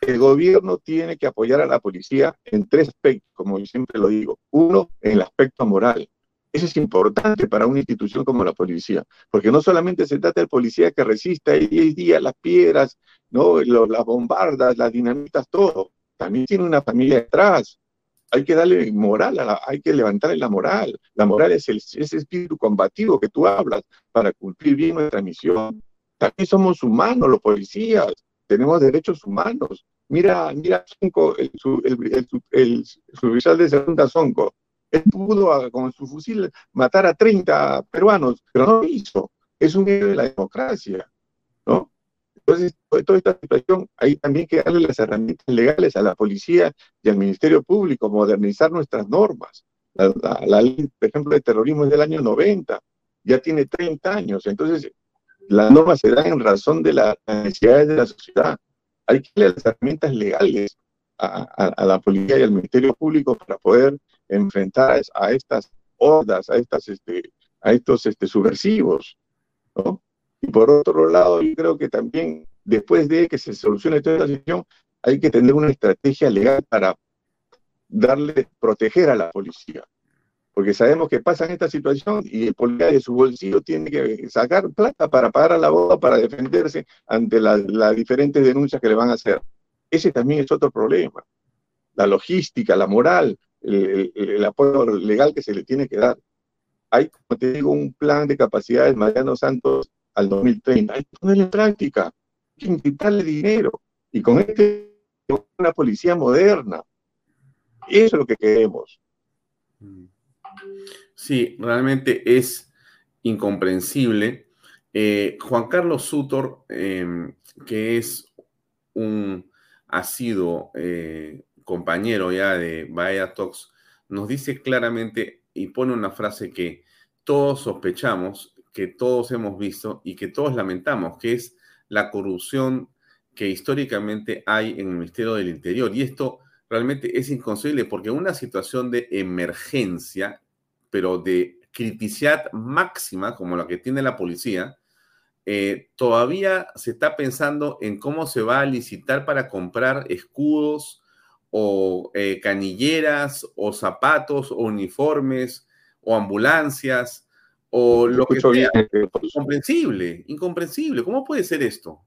El gobierno tiene que apoyar a la policía en tres aspectos, como yo siempre lo digo. Uno, en el aspecto moral. Eso es importante para una institución como la policía, porque no solamente se trata del policía que resista y 10 días las piedras, ¿no? Las bombardas, las dinamitas, todo. También tiene una familia detrás. Hay que darle moral, a la- hay que levantarle la moral. La moral es el, ese espíritu combativo que tú hablas para cumplir bien nuestra misión. También somos humanos, los policías, tenemos derechos humanos. Mira, mira, Sonco, el, el, el, de segunda Sonco, él pudo ah, con su fusil matar a 30 peruanos, pero no lo hizo. Es un héroe de la democracia, ¿no? Entonces, toda esta situación, hay también que darle las herramientas legales a la policía y al Ministerio Público, modernizar nuestras normas. La, la- la ley, por ejemplo, de terrorismo es del año 90, ya tiene 30 años. Entonces, las normas se dan en razón de las necesidades de la sociedad. Hay que darle las herramientas legales a, a- a la policía y al Ministerio Público para poder enfrentar a, estas hordas, a, estas, este, a estos este, subversivos, ¿no? Y por otro lado, yo creo que también después de que se solucione toda esta situación, hay que tener una estrategia legal para darle, proteger a la policía. Porque sabemos que pasa en esta situación y el policía de su bolsillo tiene que sacar plata para pagar a la boda, para defenderse ante las diferentes denuncias que le van a hacer. Ese también es otro problema. La logística, la moral, el, apoyo legal que se le tiene que dar. Hay, como te digo, un plan de capacidades Mariano Santos al 2030. Hay que ponerle en práctica, hay que invitarle dinero. Y con este, una policía moderna. Eso es lo que queremos. Sí, realmente es incomprensible. Eh, Juan Carlos Sutor, em, que es un ha sido eh, compañero ya de Bahía Talks, nos dice claramente y pone una frase que todos sospechamos, que todos hemos visto y que todos lamentamos, que es la corrupción que históricamente hay en el Ministerio del Interior. Y esto realmente es inconcebible porque una situación de emergencia, pero de criticidad máxima como la que tiene la policía, eh, todavía se está pensando en cómo se va a licitar para comprar escudos o eh, canilleras o zapatos o uniformes o ambulancias o lo que sea. Incomprensible, incomprensible. ¿Cómo puede ser esto?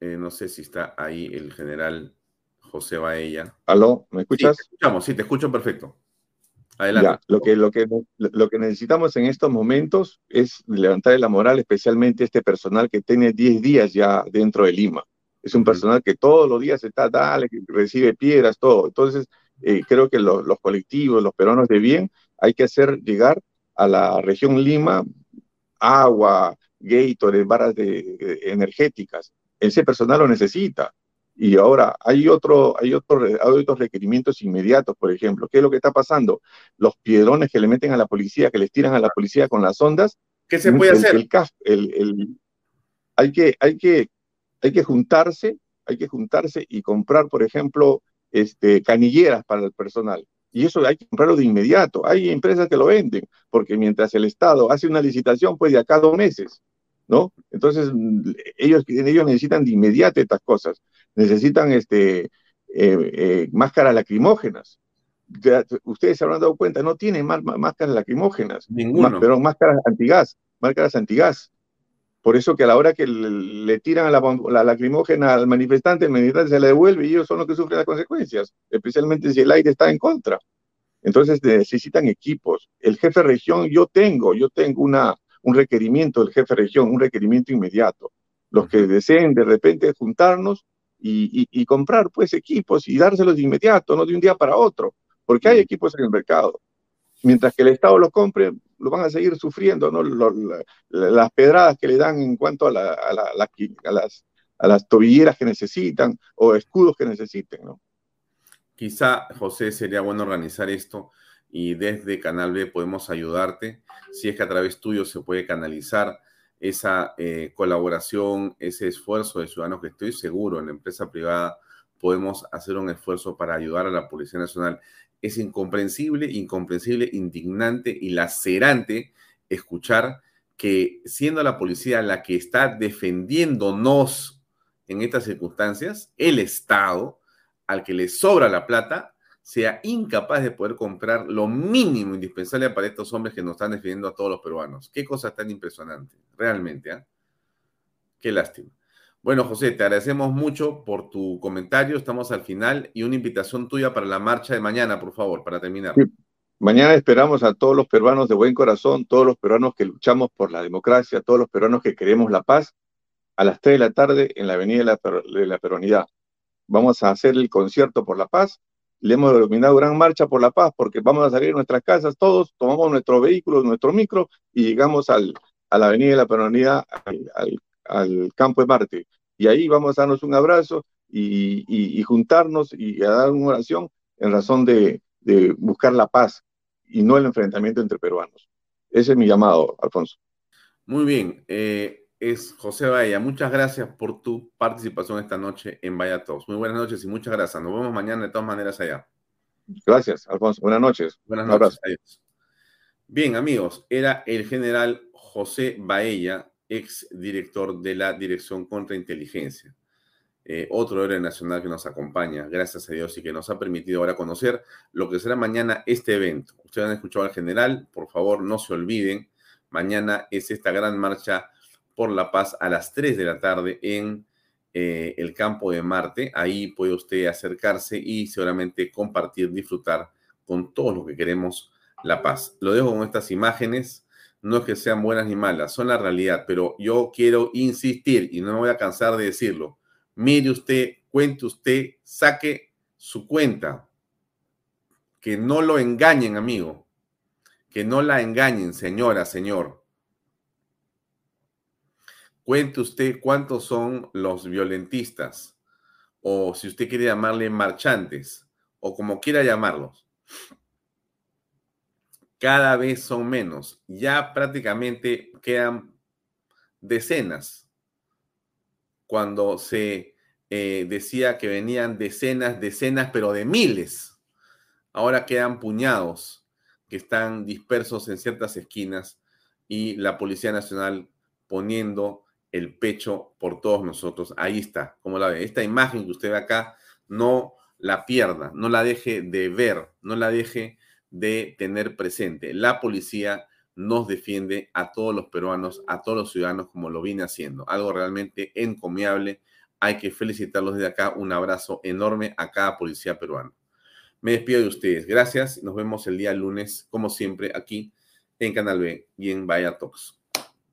Eh, no sé si está ahí el general José Baella. ¿Aló? ¿Me escuchas? Sí, te escuchamos, sí, te escucho perfecto. Adelante. lo, que, lo, que, lo que necesitamos en estos momentos es levantar la moral, especialmente este personal que tiene 10 días ya dentro de Lima. Es un personal que todos los días está, dale, recibe piedras, todo. Entonces, eh, creo que los colectivos, los peruanos de bien, hay que hacer llegar a la región Lima agua, Gatorade, barras de, energéticas. Ese personal lo necesita. Y ahora hay, otro, hay, otro, hay otros requerimientos inmediatos, por ejemplo. ¿Qué es lo que está pasando? Los piedrones que le meten a la policía, que les tiran a la policía con las ondas. ¿Qué se puede hacer? hay, que, hay, que, hay que juntarse, hay que juntarse y comprar, por ejemplo, este, canilleras para el personal. Y eso hay que comprarlo de inmediato. Hay empresas que lo venden, porque mientras el Estado hace una licitación, pues de acá a dos meses. ¿no? Entonces, ellos, ellos necesitan de inmediato estas cosas. Necesitan este, eh, eh, máscaras lacrimógenas. ustedes se habrán dado cuenta, no tienen máscaras lacrimógenas, Ninguno. pero máscaras antigás, máscaras antigás. Por eso que a la hora que le, tiran la, lacrimógena al manifestante, el manifestante se la devuelve y ellos son los que sufren las consecuencias, especialmente si el aire está en contra. Entonces necesitan equipos. El jefe de región, yo tengo, yo tengo una, un requerimiento del jefe de región, un requerimiento inmediato. Los que deseen de repente juntarnos y, comprar pues equipos y dárselos de inmediato, no de un día para otro, porque hay equipos en el mercado. Mientras que el Estado los compre, lo van a seguir sufriendo, ¿no? las pedradas que le dan en cuanto a, las, a las tobilleras que necesitan o escudos que necesiten, ¿no? Quizá, José, sería bueno organizar esto y desde Canal B podemos ayudarte. Si es que a través tuyo se puede canalizar esa eh, colaboración, ese esfuerzo de ciudadanos que estoy seguro en la empresa privada podemos hacer un esfuerzo para ayudar a la Policía Nacional. Es incomprensible, incomprensible, indignante y lacerante escuchar que siendo la policía la que está defendiéndonos en estas circunstancias, el Estado, al que le sobra la plata, sea incapaz de poder comprar lo mínimo indispensable para estos hombres que nos están defendiendo a todos los peruanos. Qué cosa tan impresionante, realmente. ¿eh? Qué lástima. Bueno, José, te agradecemos mucho por tu comentario. Estamos al final y una invitación tuya para la marcha de mañana, por favor, para terminar. Mañana esperamos a todos los peruanos de buen corazón, todos los peruanos que luchamos por la democracia, todos los peruanos que queremos la paz, a las 3 de la tarde en la Avenida de la, de la Peronidad. Vamos a hacer el concierto por la paz le hemos denominado Gran Marcha por la Paz, porque vamos a salir de nuestras casas todos, tomamos nuestro vehículo, nuestro micro y llegamos al, a la Avenida de la Peronía, al, Campo de Marte. Y ahí vamos a darnos un abrazo y, juntarnos y a dar una oración en razón de, buscar la paz y no el enfrentamiento entre peruanos. Ese es mi llamado, Alfonso. Muy bien. Eh, es José Bahía. Muchas gracias por tu participación esta noche en Vaya Talks. Muy buenas noches y muchas gracias. Nos vemos mañana de todas maneras allá. Gracias, Alfonso. Buenas noches. Buenas noches. Bien, amigos, era el general José Baella, ex director de la Dirección Contrainteligencia. Eh, otro héroe nacional que nos acompaña, gracias a Dios, y que nos ha permitido ahora conocer lo que será mañana este evento. Ustedes han escuchado al general, por favor, no se olviden, mañana es esta gran marcha por la paz a las 3 de la tarde en eh, el campo de Marte. Ahí puede usted acercarse y seguramente compartir, disfrutar con todos los que queremos la paz. Lo dejo con estas imágenes. No es que sean buenas ni malas, son la realidad, pero yo quiero insistir y no me voy a cansar de decirlo mire usted, cuente usted, saque su cuenta. Que no lo engañen, amigo. Que no la engañen, señora, señor. Cuente usted cuántos son los violentistas, o si usted quiere llamarle marchantes, o como quiera llamarlos. Cada vez son menos. Ya prácticamente quedan decenas cuando se eh, decía que venían decenas, decenas, pero de miles. Ahora quedan puñados que están dispersos en ciertas esquinas y la Policía Nacional poniendo el pecho por todos nosotros. Ahí está, como la ve. Esta imagen que usted ve acá, no la pierda, no la deje de ver, no la deje de tener presente. La policía nos defiende a todos los peruanos, a todos los ciudadanos como lo viene haciendo. Algo realmente encomiable. Hay que felicitarlos desde acá. Un abrazo enorme a cada policía peruano. Me despido de ustedes. Gracias. Nos vemos el día lunes, como siempre, aquí en Canal B y en Vaya Talks.